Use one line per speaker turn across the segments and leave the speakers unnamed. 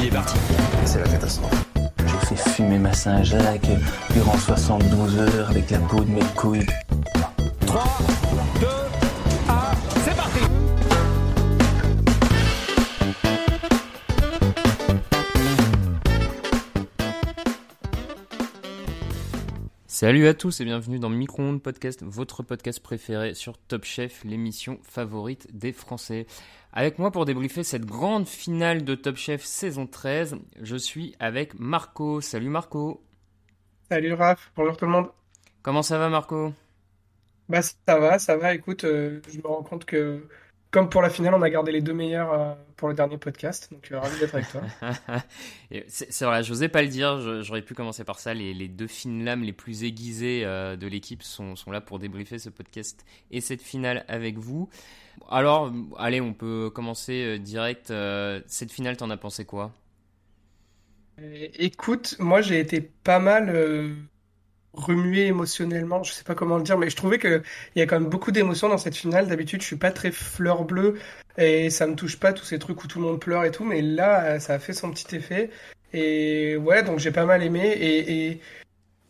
Il est parti.
C'est la catastrophe.
J'ai fait fumer ma Saint-Jacques durant 72 heures avec la peau de mes couilles.
3, 2, 1, c'est parti
Salut à tous et bienvenue dans Micro-ondes Podcast, votre podcast préféré sur Top Chef, l'émission favorite des Français. Avec moi pour débriefer cette grande finale de Top Chef saison 13, je suis avec Marco. Salut Marco.
Salut Raph, bonjour tout le monde.
Comment ça va Marco?
Bah ça va, ça va. Écoute, euh, je me rends compte que comme pour la finale, on a gardé les deux meilleurs euh, pour le dernier podcast, donc euh, ravi d'être avec toi.
C'est vrai, j'osais pas le dire, je- j'aurais pu commencer par ça. Les, les deux fines lames les plus aiguisées euh, de l'équipe sont, sont là pour débriefer ce podcast et cette finale avec vous. Alors, allez, on peut commencer direct. Cette finale, t'en as pensé quoi?
Écoute, moi j'ai été pas mal remué émotionnellement, je sais pas comment le dire, mais je trouvais que il y a quand même beaucoup d'émotions dans cette finale. D'habitude, je suis pas très fleur bleue et ça me touche pas tous ces trucs où tout le monde pleure et tout, mais là, euh, ça a fait son petit effet. Et ouais, donc j'ai pas mal aimé. Et, et,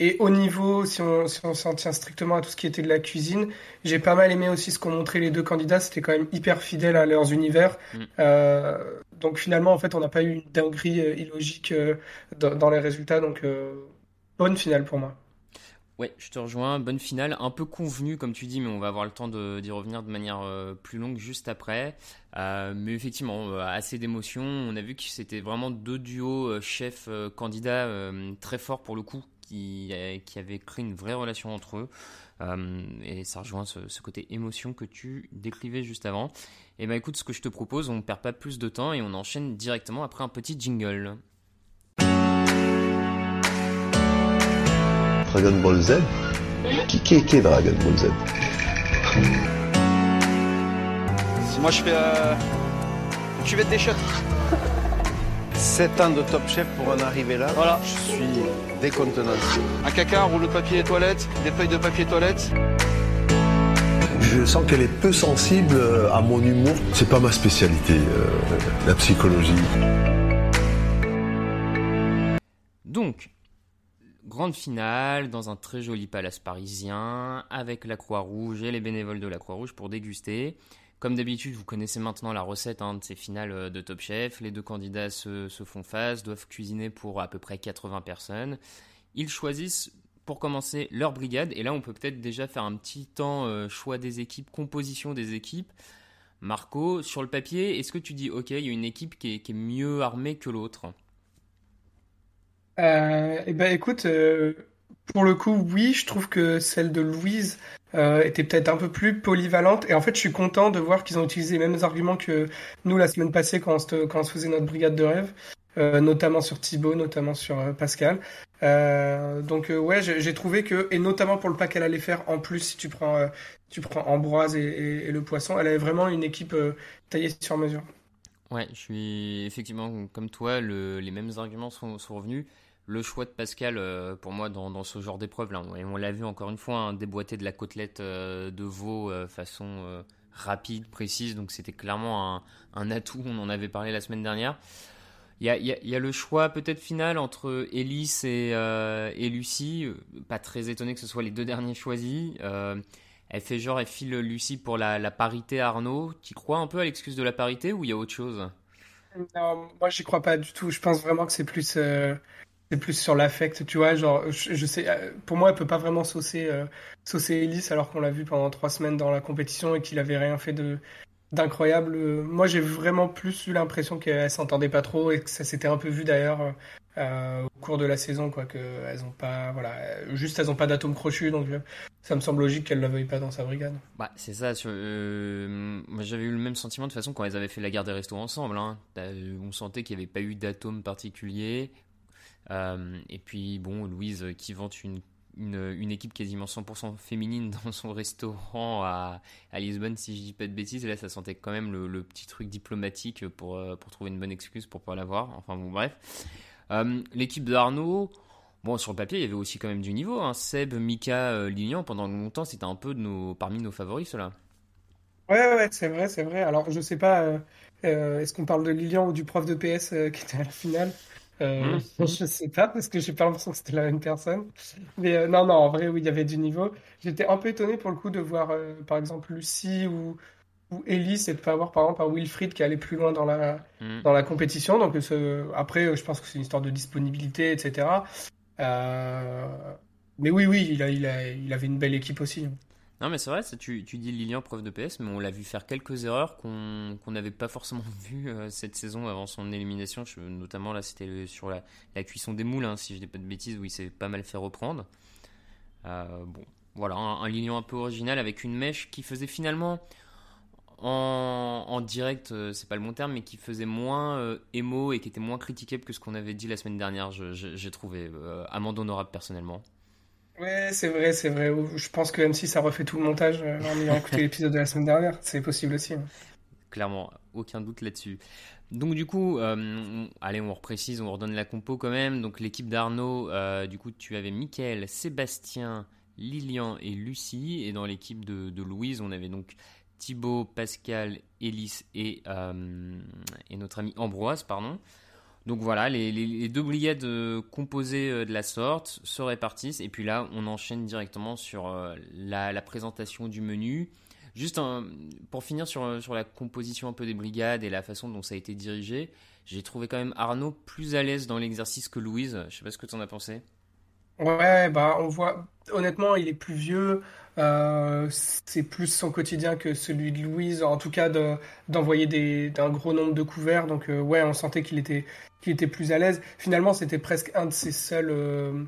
et au niveau, si on, si on s'en tient strictement à tout ce qui était de la cuisine, j'ai pas mal aimé aussi ce qu'ont montré les deux candidats. C'était quand même hyper fidèle à leurs univers.
Mm.
Euh, donc finalement, en fait, on n'a pas eu une dinguerie euh, illogique dans, dans les résultats. Donc euh, bonne finale pour moi.
Ouais, je te rejoins. Bonne finale, un peu convenue comme tu dis, mais on va avoir le temps d'y revenir de manière euh, plus longue juste après. Euh, mais effectivement, euh, assez d'émotions. On a vu que c'était vraiment deux duos chef-candidat euh, très forts pour le coup, qui, qui avaient créé une vraie relation entre eux. Et ça rejoint ce, côté émotion que tu décrivais juste avant. Et ben écoute, ce que je te propose, on perd pas plus de temps et on enchaîne directement après un petit jingle.
Dragon Ball Z? Qui, qui, qui est Dragon Ball Z?
Si moi je fais euh, une cuvette des shots.
7 ans de top chef pour en arriver là.
Voilà.
Je suis décontenancé.
Un caca, un rouleau de papier toilette, des feuilles de papier toilette.
Je sens qu'elle est peu sensible à mon humour. C'est pas ma spécialité, euh, la psychologie.
Grande finale dans un très joli palace parisien avec la Croix-Rouge et les bénévoles de la Croix-Rouge pour déguster. Comme d'habitude, vous connaissez maintenant la recette hein, de ces finales euh, de Top Chef. Les deux candidats se, font face, doivent cuisiner pour à peu près 80 personnes. Ils choisissent pour commencer leur brigade et là on peut peut-être déjà faire un petit temps euh, choix des équipes, composition des équipes. Marco, sur le papier, est-ce que tu dis ok, il y a une équipe qui est mieux armée que l'autre?
Euh, et ben écoute, euh, pour le coup, oui, je trouve que celle de Louise euh, était peut-être un peu plus polyvalente. Et en fait, je suis content de voir qu'ils ont utilisé les mêmes arguments que nous la semaine passée quand on se, faisait notre brigade de rêve, euh, notamment sur Thibaut, notamment sur Pascal. Donc ouais, j'ai trouvé que, et notamment pour le pas qu'elle allait faire en plus, si tu prends, Ambroise et, le poisson, elle avait vraiment une équipe taillée sur mesure.
Ouais, je suis effectivement comme toi, le- les mêmes arguments sont revenus. Le choix de Pascal, euh, pour moi, dans, ce genre d'épreuve, là, on l'a vu encore une fois, hein, déboîter de la côtelette euh, de veau euh, façon euh, rapide, précise, donc c'était clairement un, atout, on en avait parlé la semaine dernière. Il y a, le choix peut-être final entre Elise et, Lucie, pas très étonné que ce soit les deux derniers choisis. Elle fait genre, elle file Lucie pour la, parité Arnaud. Tu crois un peu à l'excuse de la parité ou il y a autre chose?
Non, moi j'y crois pas du tout. Je pense vraiment que c'est plus, c'est plus sur l'affect, tu vois. Genre, je, sais, euh, pour moi, elle peut pas vraiment saucer, euh, saucer Ellis alors qu'on l'a vu pendant trois semaines dans la compétition et qu'il avait rien fait de d'incroyable. Euh, Moi, j'ai vraiment plus eu l'impression qu'elles s'entendaient pas trop et que ça s'était un peu vu d'ailleurs au cours de la saison, quoi. Que elles ont pas, voilà, juste elles ont pas d'atome crochu, donc ça me semble logique qu'elle la veuille pas dans sa brigade.
Bah, c'est ça. Sur, moi, j'avais eu le même sentiment de toute façon quand elles avaient fait la guerre des restos ensemble. Hein. On sentait qu'il n'y avait pas eu d'atome particulier. Euh, et puis, bon, Louise euh, qui vante une, une, équipe quasiment 100% féminine dans son restaurant à, Lisbonne, si je dis pas de bêtises. Et là, ça sentait quand même le, petit truc diplomatique pour, euh, pour trouver une bonne excuse pour pas l'avoir. Enfin, bon, bref. L'équipe d'Arnaud. Bon, sur le papier, il y avait aussi quand même du niveau. Hein. Seb, Mika, euh, Lilian, pendant longtemps, c'était un peu parmi nos favoris, ceux-là.
Ouais, ouais, c'est vrai, c'est vrai. Alors, je sais pas, est-ce qu'on parle de Lilian ou du prof de PS qui était à la finale? Euh,
Mhm.
je sais pas, parce que j'ai pas l'impression que c'était la même personne. Mais euh, non, non, en vrai, oui, il y avait du niveau. J'étais un peu étonné pour le coup de voir, euh, par exemple, Lucie ou, ou Ellie, et de pas voir, par exemple, un Wilfried qui allait plus loin dans la,
Mhm.
dans la compétition. Donc, ce- après, euh, je pense que c'est une histoire de disponibilité, etc. Mais oui, oui, il a, il a, il avait une belle équipe aussi.
Non, mais c'est vrai, tu, dis Lilian, prof de PS, mais on l'a vu faire quelques erreurs qu'on n'avait pas forcément vues euh, cette saison avant son élimination. Notamment, là, c'était sur la, cuisson des moules, hein, si je dis pas de bêtises, où il s'est pas mal fait reprendre. Euh, bon, voilà, un, Lilian un peu original avec une mèche qui faisait finalement en, direct, euh, c'est pas le bon terme, mais qui faisait moins émo et qui était moins critiquable que ce qu'on avait dit la semaine dernière, j'ai trouvé. Amende honorable personnellement.
Ouais, c'est vrai, c'est vrai. Je pense que M6 a refait tout le montage euh, en ayant écouté l'épisode de la semaine dernière. C'est possible aussi. hein.
Clairement, aucun doute là-dessus. Donc du coup, euh, on- allez, on reprécise, on redonne la compo quand même. Donc l'équipe d'Arnaud, euh, du coup, tu avais Mickaël, Sébastien, Lilian et Lucie. Et dans l'équipe de, de Louise, on avait donc Thibaut, Pascal, Élise et, euh, et notre ami Ambroise, pardon. Donc voilà, les, deux brigades euh, composées euh, de la sorte se répartissent. Et puis là, on enchaîne directement sur euh, la, présentation du menu. Juste pour finir sur, sur la composition un peu des brigades et la façon dont ça a été dirigé, j'ai trouvé quand même Arnaud plus à l'aise dans l'exercice que Louise. Je sais pas ce que tu en as pensé.
Ouais, bah on voit. Honnêtement, il est plus vieux. euh, c'est plus son quotidien que celui de Louise. En tout cas, de- d'envoyer d'un gros nombre de couverts. Donc euh, ouais, on sentait qu'il était qu'il était plus à l'aise. Finalement, c'était presque un de ses seuls. euh,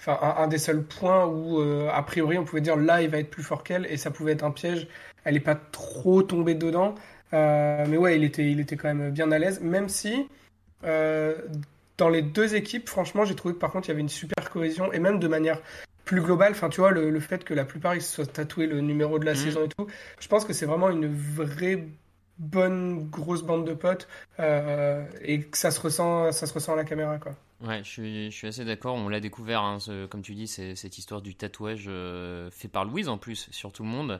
Enfin, un, des seuls points où, a priori, on pouvait dire là, il va être plus fort qu'elle, et ça pouvait être un piège. Elle n'est pas trop tombée dedans. Mais ouais, il était, il était quand même bien à l'aise, même si dans les deux équipes, franchement, j'ai trouvé que par contre, il y avait une super cohésion, et même de manière plus globale, enfin, tu vois, le, le fait que la plupart ils se soient tatoués le numéro de la
Mhm.
saison et tout, je pense que c'est vraiment une vraie bonne grosse bande de potes, euh, et que ça se ressent, ça se ressent à la caméra, quoi.
Ouais, je suis, je suis assez d'accord. On l'a découvert, hein, ce- comme tu dis, cette histoire du tatouage euh, fait par Louise en plus sur tout le monde.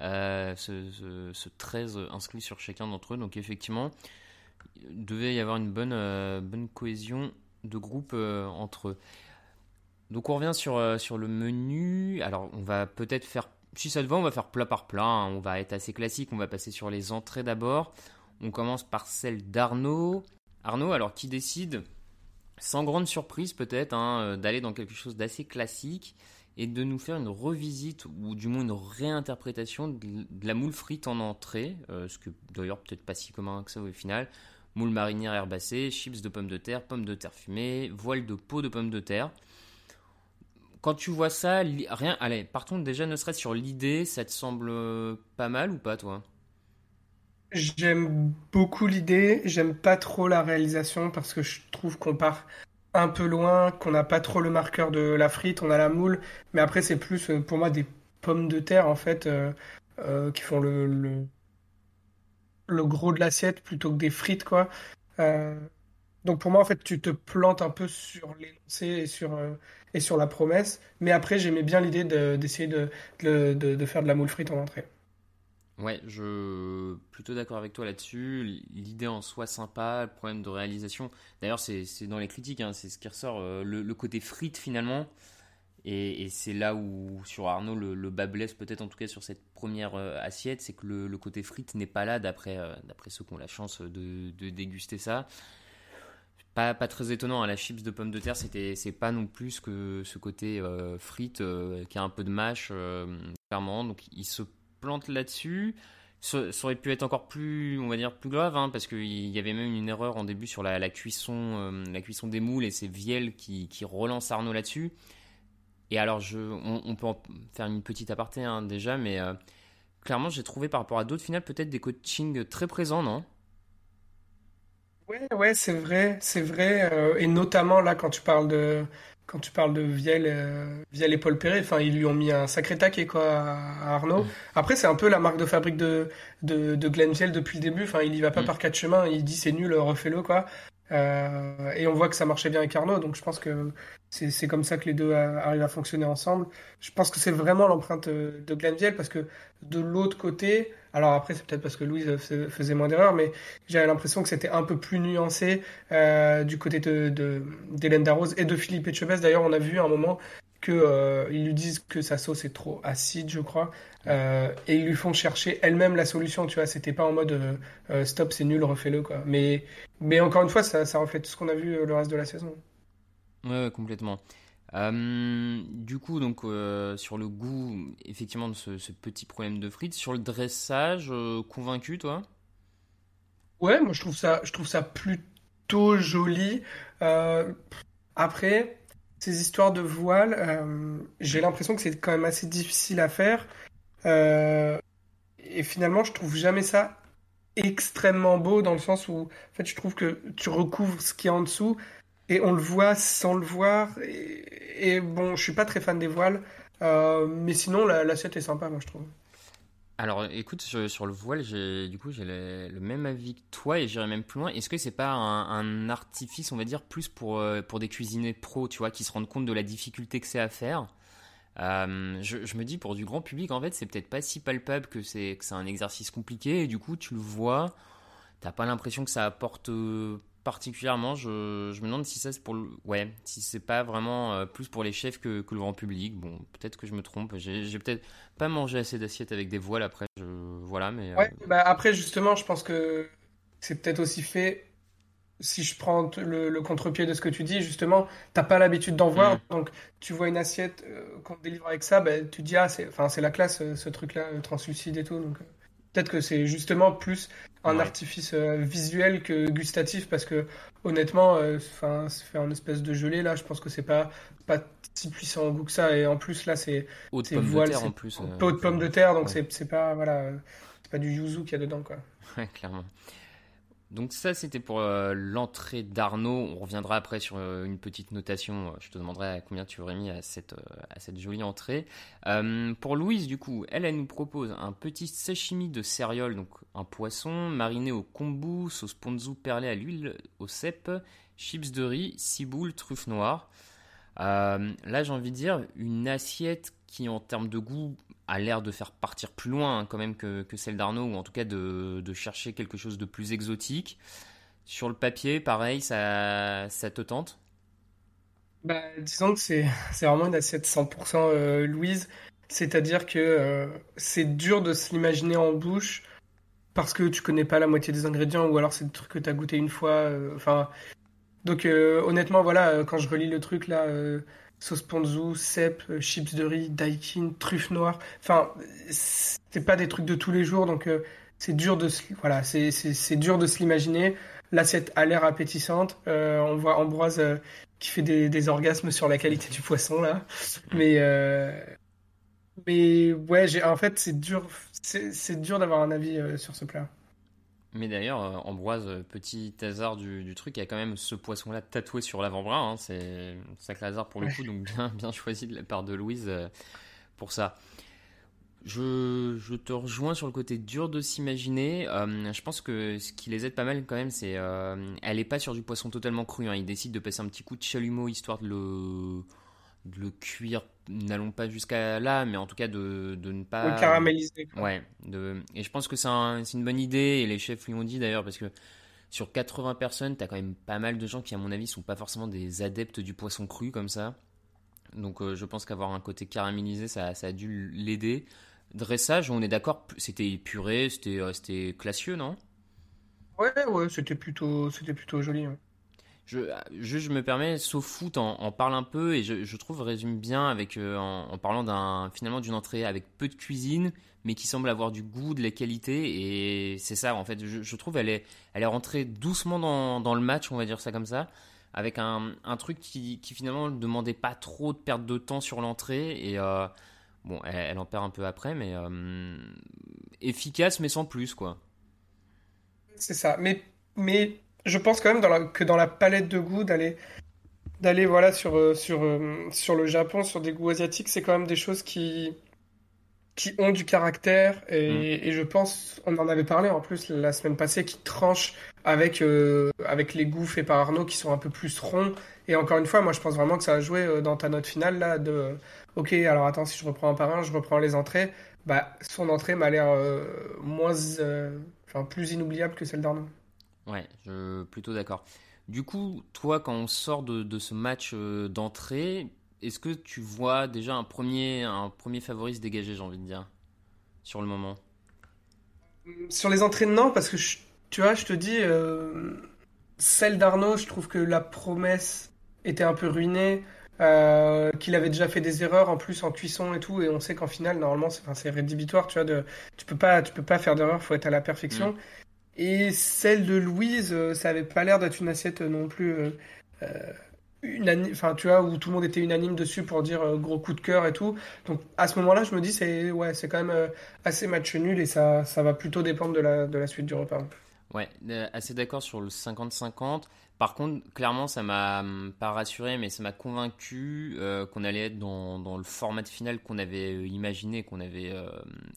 Euh, ce, ce- ce 13 inscrit sur chacun d'entre eux. Donc effectivement, il devait y avoir une bonne, euh, bonne cohésion de groupe euh, entre eux. Donc on revient sur, euh, sur le menu. Alors on va peut-être faire, si ça te va, on va faire plat par plat. hein. On va être assez classique. On va passer sur les entrées d'abord. On commence par celle d'Arnaud. Arnaud, alors qui décide sans grande surprise peut-être, hein, d'aller dans quelque chose d'assez classique et de nous faire une revisite ou du moins une réinterprétation de, de la moule frite en entrée, euh, ce que d'ailleurs peut-être pas si commun que ça au final. Moule marinière herbacée, chips de pommes de terre, pommes de terre fumées, voile de peau de pommes de terre. Quand tu vois ça, rien. Allez, partons déjà ne serait-ce sur l'idée, ça te semble euh, pas mal ou pas toi?
J'aime beaucoup l'idée, j'aime pas trop la réalisation parce que je trouve qu'on part un peu loin, qu'on n'a pas trop le marqueur de la frite, on a la moule, mais après c'est plus euh, pour moi des pommes de terre en fait euh, qui font le, le gros de l'assiette plutôt que des frites quoi. Euh, donc pour moi en fait tu te plantes un peu sur l'énoncé et sur, euh, et sur la promesse, mais après j'aimais bien l'idée de- d'essayer de, de, de, faire de la moule frite en entrée.
Ouais, je plutôt d'accord avec toi là-dessus. L'idée en soi sympa, le problème de réalisation. D'ailleurs, c'est dans les critiques, hein, c'est ce qui ressort. euh, le côté frite finalement Et, c'est là où, sur Arnaud, le, bas blesse peut-être en tout cas sur cette première assiette, c'est que le, côté frites n'est pas là d'après d'après ceux qui ont la chance de, déguster ça. Pas, très étonnant, hein, la chips de pommes de terre, c'était, c'est pas non plus que ce côté frites qui a un peu de mâche, clairement. Donc il se plante là-dessus. Ça, aurait pu être encore plus, on va dire, plus grave, hein, parce qu'il y avait même une erreur en début sur la, cuisson, euh, la cuisson des moules et c'est Viel qui, qui relance Arnaud là-dessus. Et alors, je, on, peut en faire une petite aparté hein, déjà, mais euh, clairement, j'ai trouvé par rapport à d'autres finales peut-être des coachings très présents, non?
Ouais, ouais, c'est vrai, c'est vrai. Euh, et notamment là, quand tu parles de, quand tu parles de Viel, euh, et Paul Perret, enfin, ils lui ont mis un sacré taquet quoi, à Arnaud. Mm. Après, c'est un peu la marque de fabrique de, de, de Glenn Viel depuis le début. Enfin, il y va pas mm. par quatre chemins. Il dit c'est nul, refais-le quoi. Euh, et on voit que ça marchait bien avec Arnaud, donc je pense que c'est comme ça que les deux arrivent à fonctionner ensemble. Je pense que c'est vraiment l'empreinte de Glenn Viel parce que de l'autre côté, alors après, c'est peut-être parce que Louise faisait moins d'erreurs, mais j'avais l'impression que c'était un peu plus nuancé euh, du côté de d'Hélène Darroze et de Philippe Etchebest. D'ailleurs, on a vu à un moment que euh, ils lui disent que sa sauce est trop acide, je crois, euh, et ils lui font chercher elle-même la solution. Tu vois, c'était pas en mode stop, c'est nul, refais-le quoi. Mais mais encore une fois, ça, ça reflète tout ce qu'on a vu le reste de la saison.
Ouais, complètement. Euh, du coup, donc euh, sur le goût, effectivement, de ce, petit problème de frites, sur le dressage, euh, convaincu, toi?
Ouais, moi je trouve ça, je trouve ça plutôt joli. après, ces histoires de voile, j'ai l'impression que c'est quand même assez difficile à faire. et finalement, je trouve jamais ça extrêmement beau dans le sens où, en fait, je trouve que tu recouvres ce qui est en dessous et on le voit sans le voir. Et, bon, je suis pas très fan des voiles, euh, mais sinon l'assiette est sympa, moi je trouve.
Alors, écoute, sur, le voile, j'ai du coup j'ai le, même avis que toi et j'irai même plus loin. Est-ce que c'est pas un, artifice, on va dire, plus pour euh, pour des cuisiniers pros, tu vois, qui se rendent compte de la difficulté que c'est à faire? Euh, je, me dis pour du grand public, en fait, c'est peut-être pas si palpable que c'est que c'est un exercice compliqué et du coup, tu le vois, t'as pas l'impression que ça apporte particulièrement, je, je, me demande si ça c'est pour le, ouais, si c'est pas vraiment euh, plus pour les chefs que, que, le grand public. Bon, peut-être que je me trompe. J'ai peut-être pas mangé assez d'assiettes avec des voiles après. Je, voilà, mais.
Euh, ouais, bah après justement, je pense que c'est peut-être aussi fait. Si je prends le, contre-pied de ce que tu dis, justement, t'as pas l'habitude d'en voir, mm. donc tu vois une assiette euh, qu'on délivre avec ça, bah, tu te dis ah c'est, enfin c'est la classe ce truc-là, translucide et tout, donc. Peut-être que c'est justement plus un artifice euh, visuel que gustatif parce que honnêtement, euh, enfin, c'est fait un espèce de gelée là. Je pense que c'est pas pas si puissant au goût que ça. Et en plus là, c'est
eau de pomme de terre en plus.
Eau de pomme de terre, donc c'est pas voilà, c'est pas du yuzu qu'il y a dedans quoi.
Ouais, clairement. Donc ça, c'était pour euh, l'entrée d'Arnaud. On reviendra après sur euh, une petite notation. Je te demanderai combien tu aurais mis à cette, euh, à jolie entrée. pour Louise, du coup, elle, elle nous propose un petit sashimi de céréales, donc un poisson mariné au kombu, sauce ponzu perlée à l'huile au cèpe, chips de riz, ciboule, truffe noire. là, j'ai envie de dire une assiette qui, en termes de goût, a l'air de faire partir plus loin hein, quand même que, celle d'Arnaud, ou en tout cas de, chercher quelque chose de plus exotique. Sur le papier, pareil, ça, ça te tente?
Bah, Disons que c'est vraiment une assiette 100% euh, Louise. C'est-à-dire que euh, c'est dur de se l'imaginer en bouche parce que tu connais pas la moitié des ingrédients ou alors c'est des trucs que tu as goûté une fois. Euh, enfin, donc honnêtement, voilà, quand je relis le truc là, sauce ponzu, cèpe, euh, chips de riz, daikin, truffe noire. Enfin, c'est pas des trucs de tous les jours, donc euh, c'est dur de se, voilà, c'est dur de se l'imaginer. L'assiette a l'air appétissante. Euh, on voit Ambroise qui fait des, des, orgasmes sur la qualité du poisson là, mais mais ouais, j'ai en fait c'est dur, c'est dur d'avoir un avis sur ce plat.
Mais d'ailleurs, euh, Ambroise, euh, petit hasard du, truc, il y a quand même ce poisson-là tatoué sur l'avant-bras. Hein, c'est sacré hasard pour le coup, donc bien, bien choisi de la part de Louise euh, pour ça. Je, je, te rejoins sur le côté dur de s'imaginer. je pense que ce qui les aide pas mal quand même, c'est elle est pas sur du poisson totalement cru. Hein. Ils décident de passer un petit coup de chalumeau histoire de le de le cuire, n'allons pas jusqu'à là, mais en tout cas de, de ne pas.
Le caraméliser.
Ouais. De... Et je pense que c'est un, une bonne idée, et les chefs lui ont dit d'ailleurs, parce que sur 80 personnes, tu as quand même pas mal de gens qui, à mon avis, sont pas forcément des adeptes du poisson cru comme ça. Donc je pense qu'avoir un côté caramélisé, ça, ça a dû l'aider. Dressage, on est d'accord, c'était épuré, c'était classieux, non?
Ouais, ouais, c'était plutôt, c'était plutôt joli.
Je, me permets, sauf foot en, parle un peu et je, trouve résume bien avec en, parlant finalement d'une entrée avec peu de cuisine, mais qui semble avoir du goût, de la qualité. Et c'est ça, en fait, je, trouve elle est, elle est rentrée doucement dans, le match, on va dire ça comme ça, avec un, truc qui, qui, finalement ne demandait pas trop de perte de temps sur l'entrée. Et euh, bon, elle, en perd un peu après, mais euh, efficace, mais sans plus, quoi.
C'est ça. Mais, mais je pense quand même dans la, que dans la palette de goût, d'aller d'aller voilà sur euh, sur sur le Japon sur des goûts asiatiques c'est quand même des choses qui qui ont du caractère mm. et, je pense, on en avait parlé en plus la semaine passée, qui tranchent avec, euh, avec les goûts faits par Arnaud qui sont un peu plus ronds. Et encore une fois, moi je pense vraiment que ça a joué euh, dans ta note finale là de ok, alors attends, si je reprends un par un, je reprends les entrées. Bah, son entrée m'a l'air euh, moins, enfin plus inoubliable que celle d'Arnaud.
Ouais, je plutôt d'accord. Du coup, toi, quand on sort de, de ce match d'entrée, est-ce que tu vois déjà un premier, un premier favori se dégager, j'ai envie de dire, sur le moment?
Sur les entraînements, parce que tu vois, je te dis, euh, celle d'Arnaud, je trouve que la promesse était un peu ruinée. Euh, qu'il avait déjà fait des erreurs en plus en cuisson et tout et on sait qu'en finale normalement c'est rédhibitoire tu vois de tu peux pas tu peux pas faire d'erreur faut être à la perfection mm. Et celle de Louise euh, ça avait pas l'air d'être une assiette non plus enfin tu vois où tout le monde était unanime dessus pour dire euh, gros coup de cœur et tout. Donc à ce moment-là je me dis c'est ouais c'est quand même euh, assez match nul et ça ça va plutôt dépendre de la de la suite du repas
ouais euh, assez d'accord sur le 50-50 par contre clairement ça m'a hum, pas rassuré mais ça m'a convaincu qu'on allait être dans, dans, le format final qu'on avait imaginé qu'on avait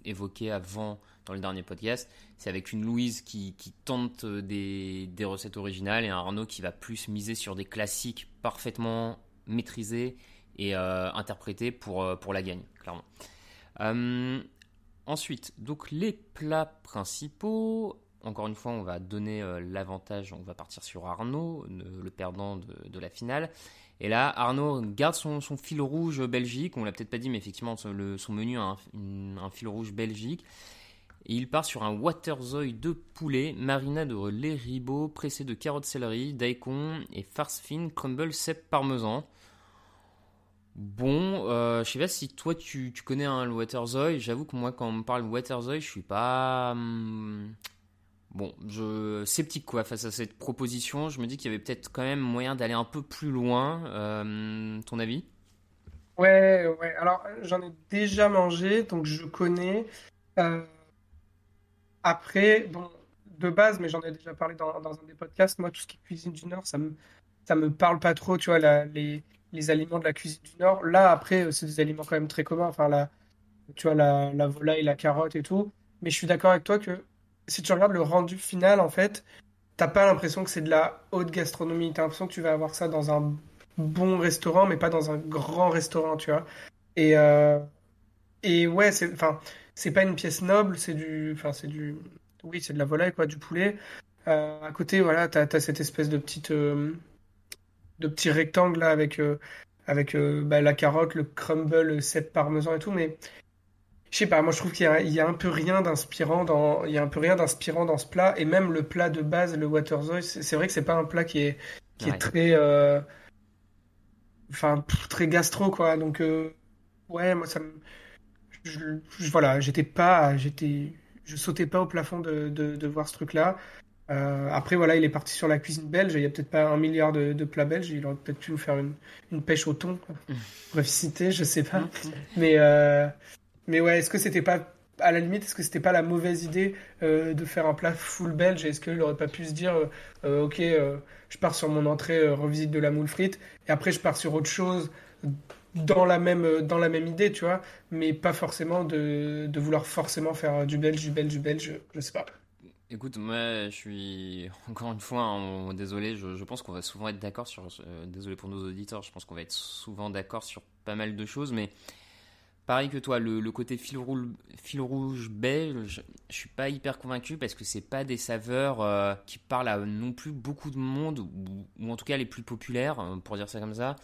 évoqué avant dans le dernier podcast, c'est avec une Louise qui, tente euh, des, recettes originales et un Arnaud qui va plus miser sur des classiques parfaitement maîtrisés et euh, interprétés pour, euh, pour la gagne, clairement. ensuite, donc les plats principaux. Encore une fois, on va donner l'avantage, on va partir sur Arnaud, le, perdant de, la finale. Et là, Arnaud garde son, fil rouge Belgique. On l'a peut-être pas dit, mais effectivement, son, menu a un fil rouge Belgique. Et il part sur un waterzooi de poulet, marinade de lait ribot, pressé de carottes céleri, daikon et farce fine, crumble cèpe parmesan. Bon, euh, je sais pas si toi tu, connais un le. J'avoue que moi quand on me parle waterzooi, je suis pas hum, bon, je sceptique quoi face à cette proposition. Je me dis qu'il y avait peut-être quand même moyen d'aller un peu plus loin. Euh, ton avis?
Ouais, ouais. Alors j'en ai déjà mangé, donc je connais. Euh, après, bon, de base, mais j'en ai déjà parlé dans, un des podcasts, moi, tout ce qui est cuisine du Nord, ça me, ça me parle pas trop, tu vois, les, les aliments de la cuisine du Nord. Là, après, c'est des aliments quand même très communs, enfin, la, tu vois, la, la volaille, la carotte et tout. Mais je suis d'accord avec toi que si tu regardes le rendu final, en fait, t'as pas l'impression que c'est de la haute gastronomie. T'as l'impression que tu vas avoir ça dans un bon restaurant, mais pas dans un grand restaurant, tu vois. Et, euh, et ouais, c'est, enfin, c'est pas une pièce noble, c'est du, enfin c'est du, oui c'est de la volaille quoi, du poulet. Euh, à côté voilà, t'as as cette espèce de petite, euh, de petit rectangle là avec euh, avec bah, la carotte, le crumble, le cèpe parmesan et tout, mais je sais pas, moi je trouve qu'il y, y, a un peu rien d'inspirant dans, il y a un peu rien d'inspirant dans ce plat et même le plat de base, le waterzooi, c'est vrai que c'est pas un plat qui est qui est très, enfin très gastro quoi, donc ouais moi ça me je, voilà, j'étais pas, j'étais, je sautais pas au plafond de, de, voir ce truc-là. Euh, après, voilà, il est parti sur la cuisine belge. Il y a peut-être pas un milliard de, de, plats belges. Il aurait peut-être pu nous faire une, une pêche au thon. Bref, citer, je sais pas. mais, euh, mais ouais, est-ce que c'était pas, à la limite, est-ce que c'était pas la mauvaise idée euh, de faire un plat full belge? Est-ce qu'il aurait pas pu se dire, ok, je pars sur mon entrée, revisite de la moule frite, et après je pars sur autre chose dans la même dans la même idée, tu vois, mais pas forcément de, de vouloir forcément faire du belge, du belge, du belge, je sais pas.
Écoute, moi, je suis encore une fois, désolé, je, je, pense qu'on va souvent être d'accord sur. Euh, désolé pour nos auditeurs, je pense qu'on va être souvent d'accord sur pas mal de choses, mais pareil que toi, le, le côté fil rouge, fil rouge belge, je suis pas hyper convaincu parce que c'est pas des saveurs euh, qui parlent à non plus beaucoup de monde, ou, en tout cas les plus populaires, euh, pour dire ça comme ça.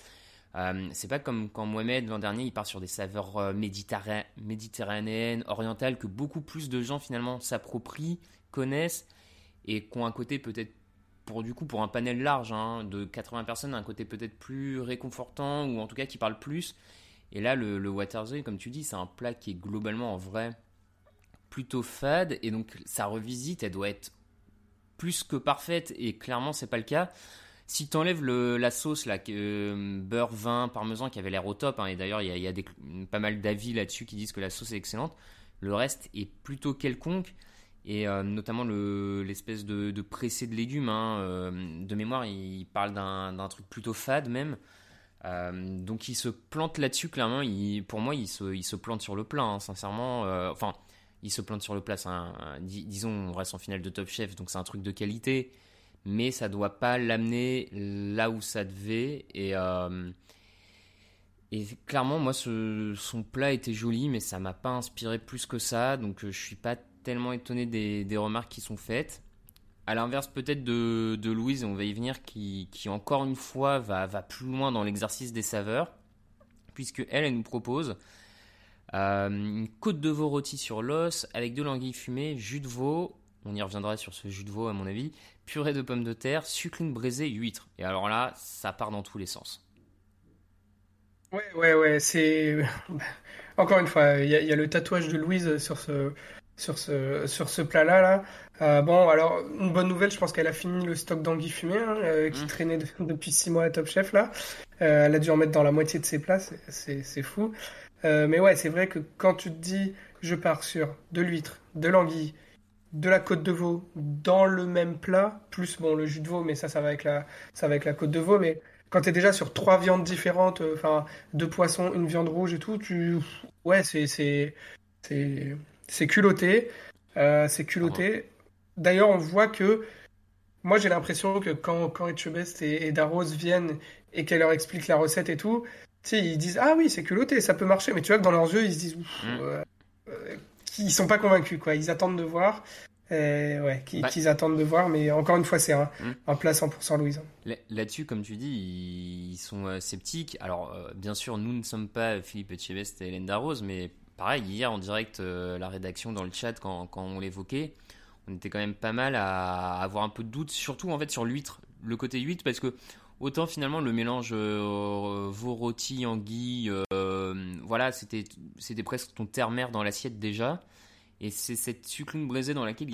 Euh, c'est pas comme quand Mohamed l'an dernier il part sur des saveurs euh, méditerra- méditerranéennes, orientales que beaucoup plus de gens finalement s'approprient, connaissent et qui ont un côté peut-être pour du coup pour un panel large hein, de 80 personnes un côté peut-être plus réconfortant ou en tout cas qui parle plus. Et là le, le Waterzooi comme tu dis c'est un plat qui est globalement en vrai plutôt fade et donc sa revisite elle doit être plus que parfaite et clairement c'est pas le cas. Si tu enlèves la sauce là, euh, beurre, vin, parmesan qui avait l'air au top, hein, et d'ailleurs il y a, des- pas mal d'avis là-dessus qui disent que la sauce est excellente, le reste est plutôt quelconque, et euh, notamment le- l'espèce de, pressé de légumes. hein, euh, de mémoire, il parle d'un truc plutôt fade même. Donc il se plante là-dessus clairement. Pour moi, il se, plante sur le plat, hein, sincèrement. Enfin, il se plante sur le plat. un- un- dis- disons, on reste en finale de Top Chef, donc c'est un truc de qualité mais ça doit pas l'amener là où ça devait. Et, euh, clairement, moi, son plat était joli, mais ça m'a pas inspiré plus que ça. Donc, euh, je suis pas tellement étonné des, remarques qui sont faites. À l'inverse, peut-être de, de Louise, on va y venir, qui, encore une fois va, plus loin dans l'exercice des saveurs, puisque elle, elle nous propose euh, une côte de veau rôtie sur l'os avec de l'anguille fumée, jus de veau. On y reviendra sur ce jus de veau, à mon avis purée de pommes de terre, sucrine braisée, huître. Et alors là, ça part dans tous les sens.
Ouais, ouais, ouais, c'est. Encore une fois, il y, a- il y a le tatouage de Louise sur ce, sur ce, sur ce plat-là. Là. Euh, bon, alors, une bonne nouvelle, je pense qu'elle a fini le stock d'anguilles fumées hein, euh, qui
Mm.
traînait de- depuis six mois à Top Chef. Là. Euh, elle a dû en mettre dans la moitié de ses plats, c'est- fou. Mais ouais, c'est vrai que quand tu te dis, je pars sur de l'huître, de l'anguille, de la côte de veau dans le même plat, plus bon, le jus de veau, mais ça, ça va avec la, ça va avec la côte de veau. Mais quand tu es déjà sur trois viandes différentes, euh, enfin, deux poissons, une viande rouge et tout, tu. Ouais, c'est, c'est, c'est, c'est culotté. Euh, c'est culotté. D'ailleurs, on voit que. Moi, j'ai l'impression que quand, quand Etchebest et, et Darros viennent et qu'elle leur explique la recette et tout, tu sais, ils disent Ah oui, c'est culotté, ça peut marcher. Mais tu vois que dans leurs yeux, ils se disent
Mm.
euh, Ils sont pas convaincus, quoi. Ils attendent de voir. Euh, ouais, qu'ils
Bah-
qu'ils attendent de voir. Mais encore une fois, c'est un,
Mm.
un plat 100% Louise.
Là- Là-dessus, comme tu dis, ils sont euh, sceptiques. Alors, euh, bien sûr, nous ne sommes pas Philippe Etchebest et Hélène Darroze, mais pareil, hier en direct, la rédaction dans le chat, quand, quand on l'évoquait, on était quand même pas mal à avoir un peu de doute, surtout en fait sur l'huître, le côté huître, parce que autant finalement le mélange euh, veau rôti, anguille, euh, voilà, c'était c'était presque ton terre-mer dans l'assiette déjà. Et c'est cette sucrine braisée dans laquelle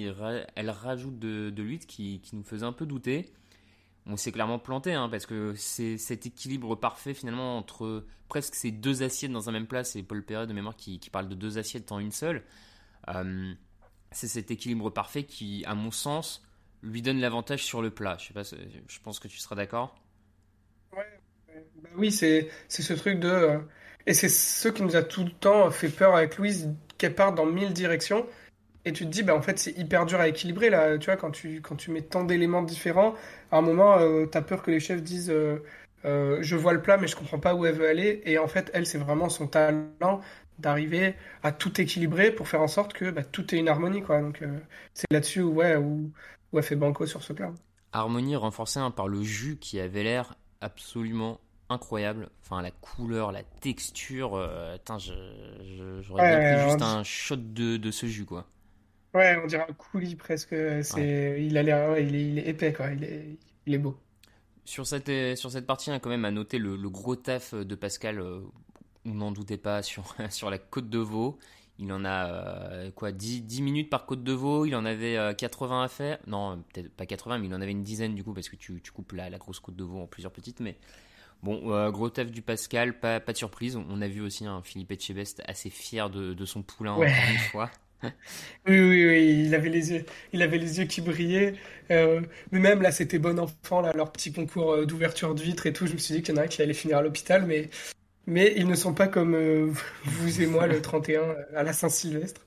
elle rajoute de, l'huître qui, nous faisait un peu douter. On s'est clairement planté, hein, parce que c'est cet équilibre parfait finalement entre presque ces deux assiettes dans un même plat. C'est Paul Perret de mémoire qui, parle de deux assiettes en une seule. Euh, c'est cet équilibre parfait qui, à mon sens, lui donne l'avantage sur le plat. Je sais pas, je pense que tu seras d'accord.
Bah oui, c'est ce truc de. euh, et c'est ce qui nous a tout le temps fait peur avec Louise, qu'elle part dans mille directions. Et tu te dis, bah en fait, c'est hyper dur à équilibrer là. Tu vois, quand tu, quand tu mets tant d'éléments différents, à un moment, euh, t'as peur que les chefs disent euh, euh, Je vois le plat, mais je comprends pas où elle veut aller. Et en fait, elle, c'est vraiment son talent d'arriver à tout équilibrer pour faire en sorte que bah, tout ait une harmonie, quoi. Donc, c'est là-dessus où, ouais, où, où elle fait banco sur ce plat.
Harmonie renforcée hein, par le jus qui avait l'air absolument incroyable. Enfin, la couleur, la texture. euh, putain, je- je- j'aurais bien
Ouais,
pris juste un shot de, de ce jus, quoi.
Ouais, on dirait un coulis presque. C'est, il a l'air, ouais, il est, il est épais, quoi. Il est, il est beau.
Sur cette, euh, sur cette partie, hein, quand même, à noter le, le gros taf de Pascal. euh, on n'en doutait pas sur, sur la côte de veau. Il en a euh, quoi 10, 10 minutes par côte de veau. Il en avait euh, 80 à faire. Non, peut-être pas 80, mais il en avait une dizaine du coup, parce que tu, tu coupes la, la grosse côte de veau en plusieurs petites. Mais bon, euh, gros taf du Pascal, pas, pas de surprise. On a vu aussi un Philippe Etchebest assez fier de, de son poulain,
Ouais.
encore une fois.
Oui, oui, oui, il avait les yeux, il avait les yeux qui brillaient. Euh, mais même là, c'était bon enfant, là, leur petit concours euh, d'ouverture de vitre et tout. Je me suis dit qu'il y en a un qui allait finir à l'hôpital, mais, mais ils ne sont pas comme euh, vous et moi le 31 à la Saint-Sylvestre,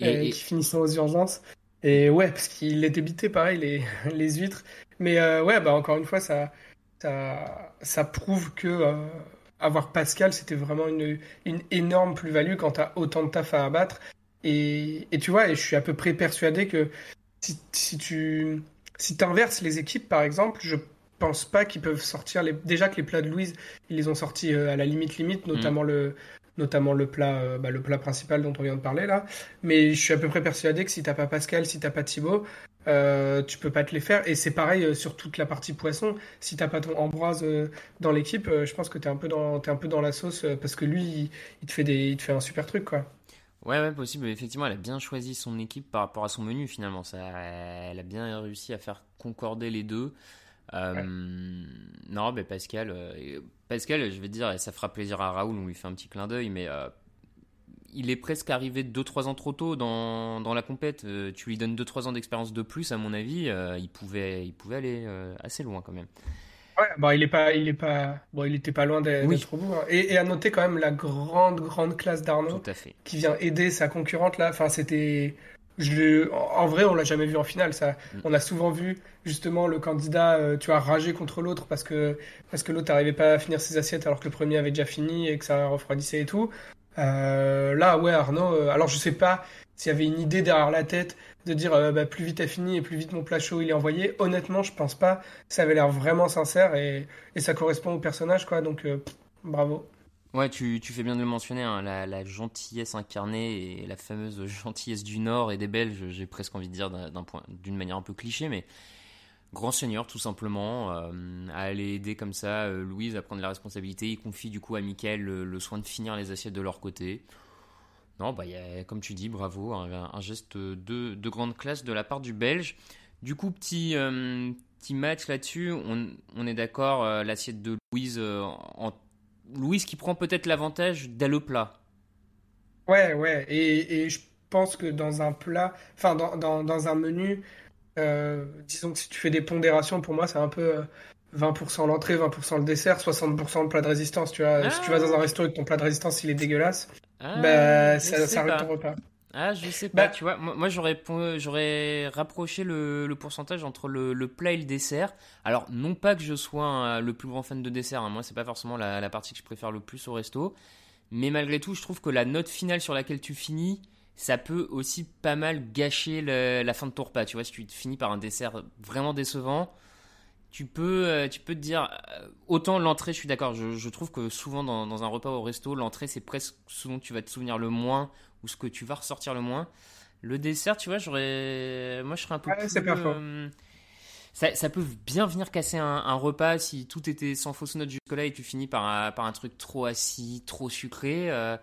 Et- et-
qui finissons aux urgences. Et ouais, parce qu'il était bité pareil, les, les huîtres. Mais ouais, bah encore une fois, ça, ça, ça prouve que euh, avoir Pascal, c'était vraiment une, une énorme plus-value quand t'as autant de taf à abattre. Et, et tu vois, et je suis à peu près persuadé que si, si tu si inverses les équipes, par exemple, je pense pas qu'ils peuvent sortir les. Déjà que les plats de Louise, ils les ont sortis euh, à la limite limite, notamment le notamment le plat, euh, bah, le plat principal dont on vient de parler là. Mais je suis à peu près persuadé que si t'as pas Pascal, si t'as pas Thibaut, euh, tu peux pas te les faire. Et c'est pareil euh, sur toute la partie poisson. Si t'as pas ton Ambroise euh, dans l'équipe, je pense que t'es un peu dans, t'es un peu dans la sauce parce que lui, il, il te fait des, il te fait un super truc quoi.
Ouais, ouais, possible. Effectivement, elle a bien choisi son équipe par rapport à son menu finalement. Ça, elle a bien réussi à faire concorder les deux. Euh, Non, mais Pascal, euh, Pascal, je vais te dire, et ça fera plaisir à Raoul, on lui fait un petit clin d'œil, mais euh, il est presque arrivé 2-3 ans trop tôt dans, dans la compète. Euh, tu lui donnes 2-3 ans d'expérience de plus, à mon avis, euh, il, pouvait, il pouvait aller euh, assez loin quand même.
Ouais, bon, il est pas, il est pas, bon, il était pas loin d'être
Oui.
au bout. hein. Et, et à noter quand même la grande, grande classe d'Arnaud qui vient aider sa concurrente là. Enfin, c'était, je en vrai, on l'a jamais vu en finale. Ça,
Mm.
on a souvent vu justement le candidat, tu as ragé contre l'autre parce que parce que l'autre n'arrivait pas à finir ses assiettes alors que le premier avait déjà fini et que ça refroidissait et tout. Euh, là, ouais, Arnaud. euh, alors, je sais pas s'il y avait une idée derrière la tête de dire euh, bah, plus vite t'as fini et plus vite mon plat chaud il est envoyé. Honnêtement, je pense pas. Ça avait l'air vraiment sincère et, et ça correspond au personnage, quoi. Donc, bravo.
Ouais, tu, fais bien de le mentionner, hein, la, la gentillesse incarnée et la fameuse gentillesse du Nord et des Belges, j'ai presque envie de dire d'un point, d'une manière un peu cliché, mais grand seigneur tout simplement, euh, à aller aider comme ça euh, Louise à prendre la responsabilité. Il confie du coup à Mickaël le, le soin de finir les assiettes de leur côté. Non, bah, y a, comme tu dis, bravo, un, geste de, de grande classe de la part du Belge. Du coup, petit, euh, match là-dessus, on, est d'accord, euh, l'assiette de Louise euh, Louise qui prend peut-être l'avantage dès le plat.
Ouais, ouais. Et, je pense que dans un plat, enfin, dans un menu, euh, disons que si tu fais des pondérations, pour moi, c'est un peu euh, 20% l'entrée, 20% le dessert, 60% le plat de résistance. Tu vois, si tu vas dans un resto et que ton plat de résistance il est dégueulasse,
Ah,
bah, ça, arrête ton repas.
Ah, je sais
Bah-
pas, tu vois. Moi, moi, j'aurais, rapproché le, le pourcentage entre le, le plat et le dessert. Alors, non pas que je sois un- le plus grand fan de dessert, hein. moi, c'est pas forcément la, la partie que je préfère le plus au resto. Mais malgré tout, je trouve que la note finale sur laquelle tu finis, ça peut aussi pas mal gâcher le- la fin de ton repas. Tu vois, si tu finis par un dessert vraiment décevant, tu peux, euh, tu peux te dire, euh, autant l'entrée, je suis d'accord, je, je trouve que souvent dans, dans un repas au resto, l'entrée c'est presque ce dont tu vas te souvenir le moins ou ce que tu vas ressortir le moins. Le dessert, tu vois, j'aurais, moi je serais un peu
Ouais,
plus, euh, ça, ça peut bien venir casser un, un repas si tout était sans fausse note jusque-là et tu finis par un, par un truc trop acide, trop sucré. euh,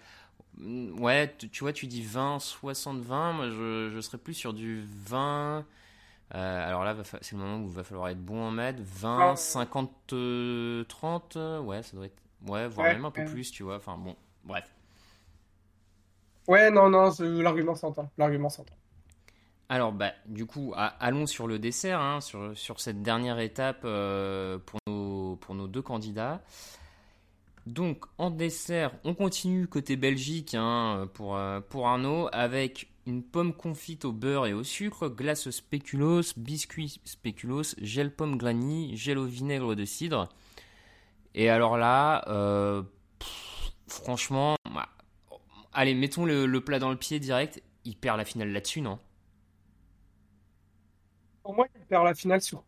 ouais, tu, tu vois, tu dis 20, 60, 20. Moi, je, je serais plus sur du 20. euh, alors là, c'est le moment où il va falloir être bon en maths. 20,
Ah.
50, euh, 30. euh, ouais, ça doit être. Ouais, voire
Ouais,
même un peu
ouais.
plus, tu vois. Enfin, bon, bref.
Ouais, non, non, l'argument s'entend. L'argument s'entend.
Alors, bah, du coup, allons sur le dessert, hein, sur, sur cette dernière étape euh, pour, nos, pour nos deux candidats. Donc, en dessert, on continue côté Belgique hein, pour, euh, pour Arnaud avec une pomme confite au beurre et au sucre, glace spéculoos, biscuit spéculoos, gel pomme granny, gel au vinaigre de cidre. Et alors là, euh, franchement, bah, allez, mettons le, plat dans le pied direct. Il perd la finale là-dessus, non?
Pour moi, il perd la finale sur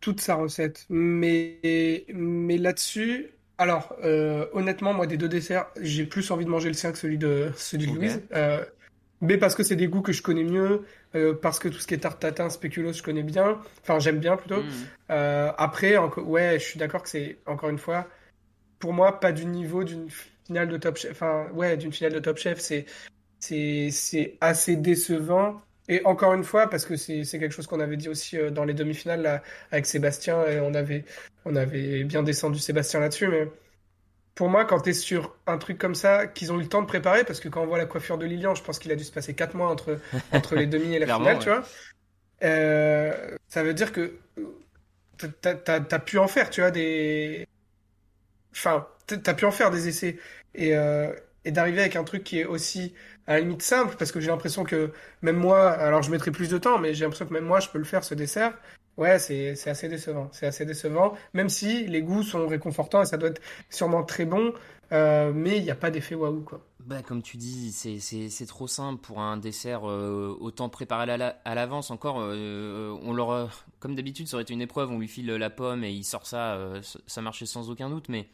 toute sa recette. Mais là-dessus, alors, euh, honnêtement, moi, des deux desserts, j'ai plus envie de manger le sien que celui de, celui de. Louise. Euh, mais parce que c'est des goûts que je connais mieux, euh, parce que tout ce qui est tarte tatin, spéculoos, je connais bien. Enfin, j'aime bien plutôt.
Mhm.
Euh, après, ouais, je suis d'accord que c'est, encore une fois, pour moi, pas du niveau d'une finale de Top Chef. Enfin, ouais, d'une finale de Top Chef, c'est, c'est, c'est assez décevant. Et encore une fois, parce que c'est, quelque chose qu'on avait dit aussi euh, dans les demi-finales avec Sébastien, et on avait, on avait bien descendu Sébastien là-dessus, mais pour moi, quand tu es sur un truc comme ça, qu'ils ont eu le temps de préparer, parce que quand on voit la coiffure de Lilian, je pense qu'il a dû se passer 4 mois entre, entre les demi et la finale,
ouais.
tu vois. Euh, ça veut dire que t'as, t'as pu en faire, tu vois, des. Enfin, t'as t'as pu en faire des essais. Et, euh, et d'arriver avec un truc qui est aussi à la limite simple, parce que j'ai l'impression que même moi, alors je mettrai plus de temps, mais j'ai l'impression que même moi, je peux le faire, ce dessert. Ouais, c'est, assez décevant. C'est assez décevant, même si les goûts sont réconfortants et ça doit être sûrement très bon. euh, mais il n'y a pas d'effet waouh, quoi.
Bah, comme tu dis, c'est- trop simple pour un dessert euh, autant préparé à la- à l'avance. Encore, euh, on leur, comme d'habitude, ça aurait été une épreuve, on lui file la pomme et il sort ça- ça marchait sans aucun doute. Mais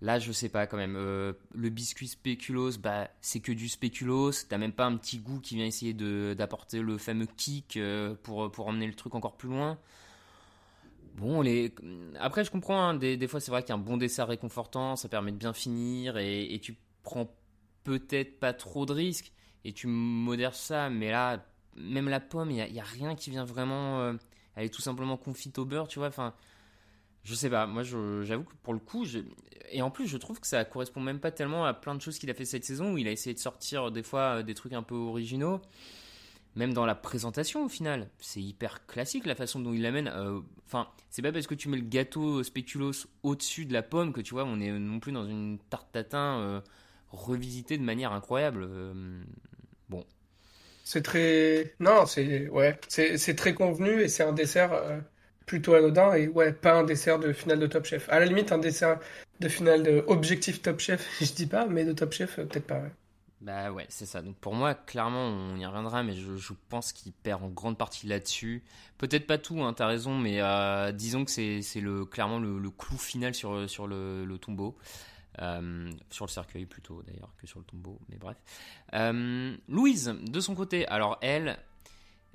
là, je sais pas quand même. Euh, le biscuit spéculoos, bah, c'est que du spéculoos. T'as même pas un petit goût qui vient essayer d'apporter le fameux kick euh, pour, pour emmener le truc encore plus loin. Bon, après, je comprends, hein, des, des fois, c'est vrai qu'un bon dessert réconfortant, ça permet de bien finir et, et tu prends peut-être pas trop de risques et tu modères ça, mais là, même la pomme, il n'y a, rien qui vient vraiment. euh, elle est tout simplement confite au beurre, tu vois. Enfin, je sais pas, moi, j'avoue que pour le coup, et en plus, je trouve que ça correspond même pas tellement à plein de choses qu'il a fait cette saison où il a essayé de sortir des fois euh, des trucs un peu originaux. Même dans la présentation, au final, c'est hyper classique la façon dont il l'amène. Euh, Enfin, c'est pas parce que tu mets le gâteau spéculoos au-dessus de la pomme que tu vois, on est non plus dans une tarte tatin euh, revisitée de manière incroyable. Euh, bon,
C'est très. Non, c'est. Ouais. C'est très convenu et c'est un dessert euh, plutôt anodin et ouais, pas un dessert de finale de Top Chef. À la limite, un dessert de finale de objectif Top Chef, je dis pas, mais de Top Chef, euh, peut-être pas.
Bah ouais, c'est ça. Donc pour moi, clairement, on y reviendra, mais je, pense qu'il perd en grande partie là-dessus. Peut-être pas tout, hein, t'as raison, mais euh, disons que c'est c'est le, clairement le, clou final sur, sur le, tombeau. Euh, sur le cercueil plutôt d'ailleurs que sur le tombeau, mais bref. Louise, de son côté, alors elle,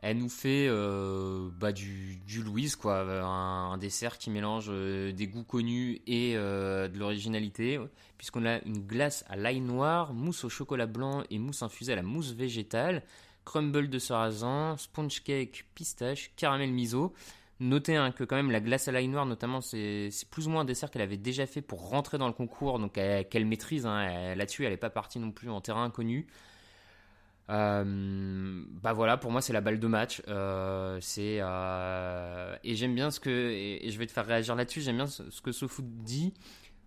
elle nous fait euh, bah, du, du Louise, quoi, un, dessert qui mélange euh, des goûts connus et euh, de l'originalité, puisqu'on a une glace à l'ail noir, mousse au chocolat blanc et mousse infusée à la mousse végétale, crumble de sarrasin, sponge cake, pistache, caramel miso. Notez hein, que quand même la glace à l'ail noir, notamment, c'est plus ou moins un dessert qu'elle avait déjà fait pour rentrer dans le concours, donc elle- qu'elle maîtrise. hein, Là-dessus, elle n'est pas partie non plus en terrain inconnu. Euh, bah voilà, pour moi c'est la balle de match. Euh, c'est euh, et j'aime bien ce que et, je vais te faire réagir là-dessus. J'aime bien ce, ce que SoFood dit.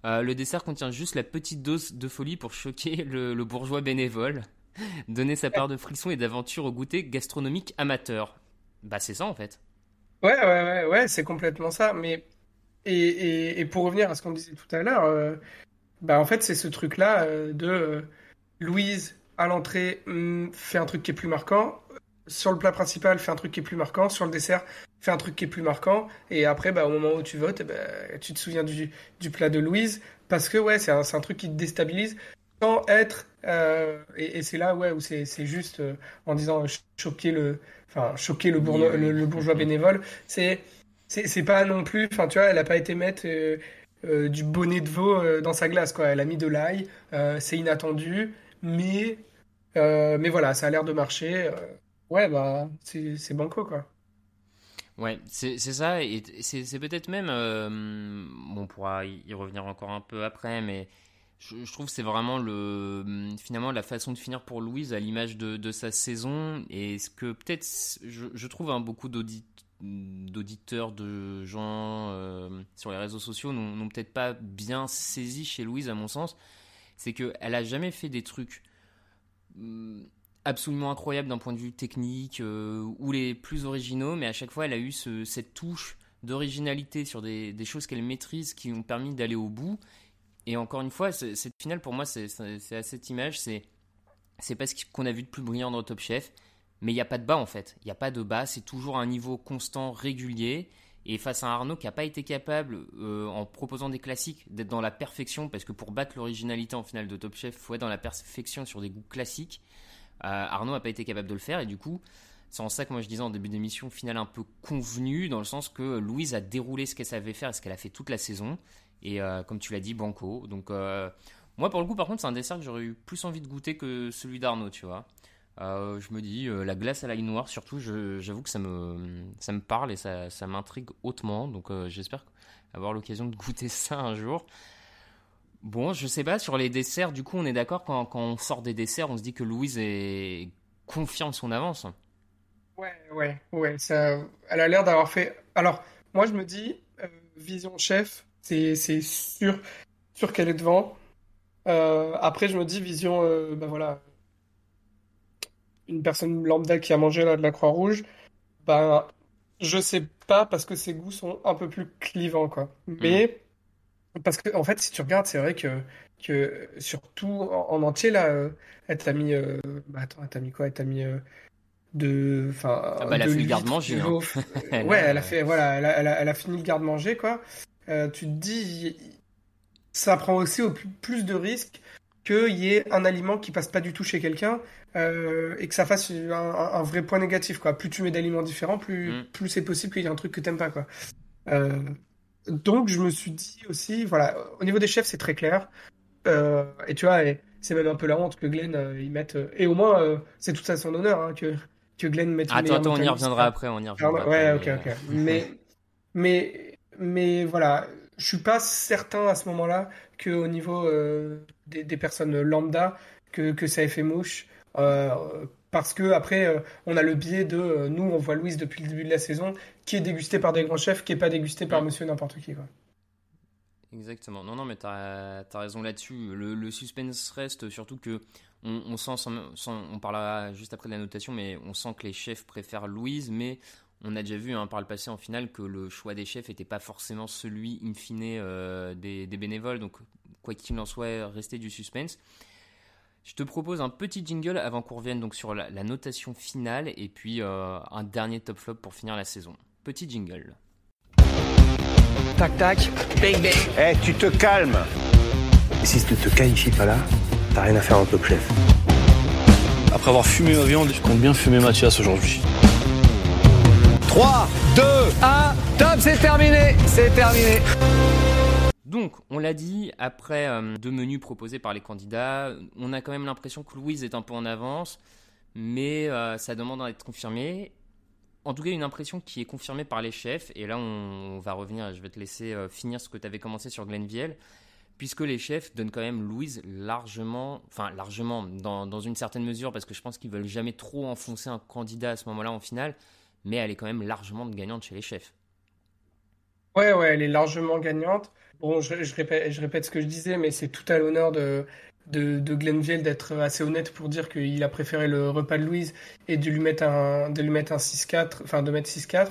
Le dessert contient juste la petite dose de folie pour choquer le, bourgeois bénévole, donner sa part de frisson et d'aventure au goûter gastronomique amateur. Bah c'est ça en fait.
Ouais, ouais, ouais, c'est complètement ça. Mais et, et, pour revenir à ce qu'on disait tout à l'heure, bah en fait c'est ce truc-là euh, de Louise à l'entrée hum, fait un truc qui est plus marquant, sur le plat principal fait un truc qui est plus marquant, sur le dessert fait un truc qui est plus marquant, et après bah au moment où tu votes, ben, tu te souviens du, du plat de Louise. Parce que ouais c'est un, un truc qui te déstabilise sans être euh, et, et c'est là ouais où c'est juste euh, en disant euh, choquer le enfin choquer le,
oui.
le, le bourgeois bénévole. C'est c'est c'est pas non plus enfin tu vois elle a pas été mettre euh, euh, du bonnet de veau euh, dans sa glace quoi. Elle a mis de l'ail euh, c'est inattendu mais euh, mais voilà ça a l'air de marcher. Euh, ouais bah c'est banco quoi.
Ouais, c'est ça, et c'est peut-être même, euh, on pourra y revenir encore un peu après, mais je, trouve que c'est vraiment le, finalement la façon de finir pour Louise à l'image de, de sa saison, et ce que peut-être, je, je trouve hein, beaucoup d'audit- d'auditeurs, de gens sur les réseaux sociaux n'ont peut-être pas bien saisi chez Louise, à mon sens, c'est qu'elle a jamais fait des trucs hum, absolument incroyables d'un point de vue technique euh, ou les plus originaux, mais à chaque fois elle a eu ce- cette touche d'originalité sur des, des choses qu'elle maîtrise qui ont permis d'aller au bout. Et encore une fois, cette finale pour moi, c'est à cette image, c'est c'est pas ce qu'on a vu de plus brillant dans Top Chef, mais il n'y a pas de bas en fait. Il n'y a pas de bas, c'est toujours un niveau constant, régulier. Et face à Arnaud qui n'a pas été capable, euh, en proposant des classiques, d'être dans la perfection, parce que pour battre l'originalité en finale de Top Chef, il faut être dans la perfection sur des goûts classiques. Euh, Arnaud n'a pas été capable de le faire, et du coup, c'est en ça que moi je disais en début d'émission, finale un peu convenue, dans le sens que Louise a déroulé ce qu'elle savait faire et ce qu'elle a fait toute la saison. Et euh, comme tu l'as dit, Banco. Donc, moi pour le coup, par contre, c'est un dessert que j'aurais eu plus envie de goûter que celui d'Arnaud, tu vois. Euh, je me dis, euh, la glace à l'ail noir, surtout, j'avoue que ça me, ça me parle et ça, ça m'intrigue hautement. Donc euh, j'espère avoir l'occasion de goûter ça un jour. Bon, je sais pas, sur les desserts, du coup, on est d'accord, quand, quand on sort des desserts, on se dit que Louise est... confirme son avance.
Ouais, ouais, ouais, ça, elle a l'air d'avoir fait. Alors, moi, je me dis, Vision Chef, c'est, sûr, sûr qu'elle est devant. Après, je me dis, Vision, bah voilà, une personne lambda qui a mangé là de la Croix-Rouge, bah, je sais pas parce que ses goûts sont un peu plus clivants, quoi. Mais, parce que, en fait, si tu regardes, c'est vrai que, que surtout en, en entier là, euh, elle t'a mis, euh, bah, attends, elle t'a mis quoi? Elle t'a mis euh, de, enfin,
Ah bah, elle a fait le garde-manger, hein. Elle
Ouais, elle a fait, voilà, elle a, elle a- elle a fini le garde-manger quoi. Euh, tu te dis, ça prend aussi au plus, plus de risques qu'il y ait un aliment qui passe pas du tout chez quelqu'un euh, et que ça fasse un, vrai point négatif quoi. Plus tu mets d'aliments différents, plus,
Mm.
plus c'est possible qu'il y ait un truc que t'aimes pas quoi. Euh, donc je me suis dit aussi, voilà, au niveau des chefs c'est très clair. Euh, et tu vois, c'est même un peu la honte que Glenn y mette. et au moins, c'est tout à son honneur hein, que, que Glenn mette
Attends, attends, on y reviendra après, on y
Ah,
reviendra
ouais,
après.
ok, ok. Mais, mais, mais voilà, je suis pas certain à ce moment-là que au niveau euh, des, des personnes lambda que, que ça ait fait mouche. Euh, parce que après, euh, on a le biais de nous, on voit Louise depuis le début de la saison, qui est dégusté par des grands chefs, qui est pas dégusté par. Monsieur n'importe qui, quoi.
Exactement. Non, non, mais t'as as raison là-dessus. Le, le suspense reste surtout que on, on sent, sans- sans- on parlera juste après de la notation, mais on sent que les chefs préfèrent Louise, mais on a déjà vu hein, par le passé en finale que le choix des chefs n'était pas forcément celui in fine euh, des, des bénévoles. Donc, quoi qu'il en soit, rester du suspense. Je te propose un petit jingle avant qu'on revienne donc sur la, la notation finale et puis euh, un dernier top flop pour finir la saison. Petit jingle.
Tac tac, bang bang.
Eh, tu te calmes
Et si tu te qualifies pas là, t'as rien à faire en top chef.
Après avoir fumé ma viande, je compte bien fumer Mathias aujourd'hui.
3, 2, 1, top, c'est terminé C'est terminé.
Donc, on l'a dit, après euh, deux menus proposés par les candidats, on a quand même l'impression que Louise est un peu en avance, mais euh, ça demande à être confirmé. En tout cas, une impression qui est confirmée par les chefs, et là on, va revenir, je vais te laisser euh, finir ce que tu avais commencé sur Glenville, puisque les chefs donnent quand même Louise largement, enfin largement, dans, dans une certaine mesure, parce que je pense qu'ils veulent jamais trop enfoncer un candidat à ce moment-là en finale, mais elle est quand même largement gagnante chez les chefs.
Ouais, ouais, elle est largement gagnante. Bon, je, je répète, je répète ce que je disais, mais c'est tout à l'honneur de, de, de Glenville d'être assez honnête pour dire qu'il a préféré le repas de Louise et de lui mettre un, de lui mettre un 6-4, enfin de mettre 6-4.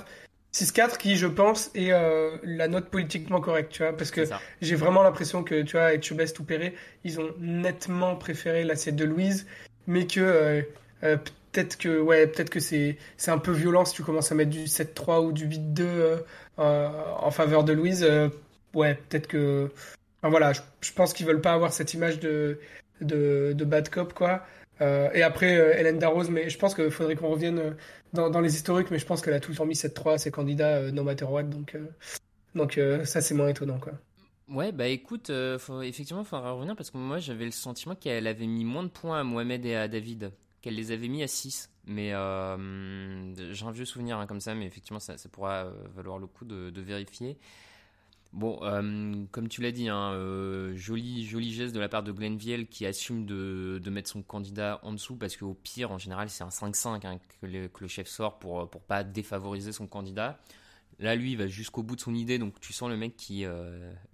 6-4 qui, je pense, est euh, la note politiquement correcte, tu vois, parce que j'ai vraiment l'impression que, tu vois, avec Chubest ou Perret, ils ont nettement préféré l'assiette de Louise, mais que euh, euh, peut-être que, ouais, peut-être que c'est c'est un peu violent si tu commences à mettre du 7-3 ou du 8-2 euh, euh, en faveur de Louise. euh, ouais, peut-être que, enfin, voilà, je, pense qu'ils veulent pas avoir cette image de de, bad cop, quoi. Et après, Hélène Darroze, mais je pense qu'il faudrait qu'on revienne dans, dans les historiques, mais je pense qu'elle a temps mis 7-3 à ses candidats, no matter what, donc, donc ça c'est moins étonnant, quoi.
Ouais, bah écoute, effectivement, il faudra revenir parce que moi j'avais le sentiment qu'elle avait mis moins de points à Mohamed et à David, qu'elle les avait mis à 6. Mais euh, j'ai un vieux souvenir hein, comme ça, mais effectivement, ça, pourra euh, valoir le coup de, vérifier. Bon, euh, comme tu l'as dit, hein, joli, joli geste de la part de Glenville qui assume de, de mettre son candidat en dessous parce qu'au pire, en général, c'est un 5-5 hein, que, le, que le chef sort pour, pour pas défavoriser son candidat. Là, lui, il va jusqu'au bout de son idée, donc tu sens le mec qui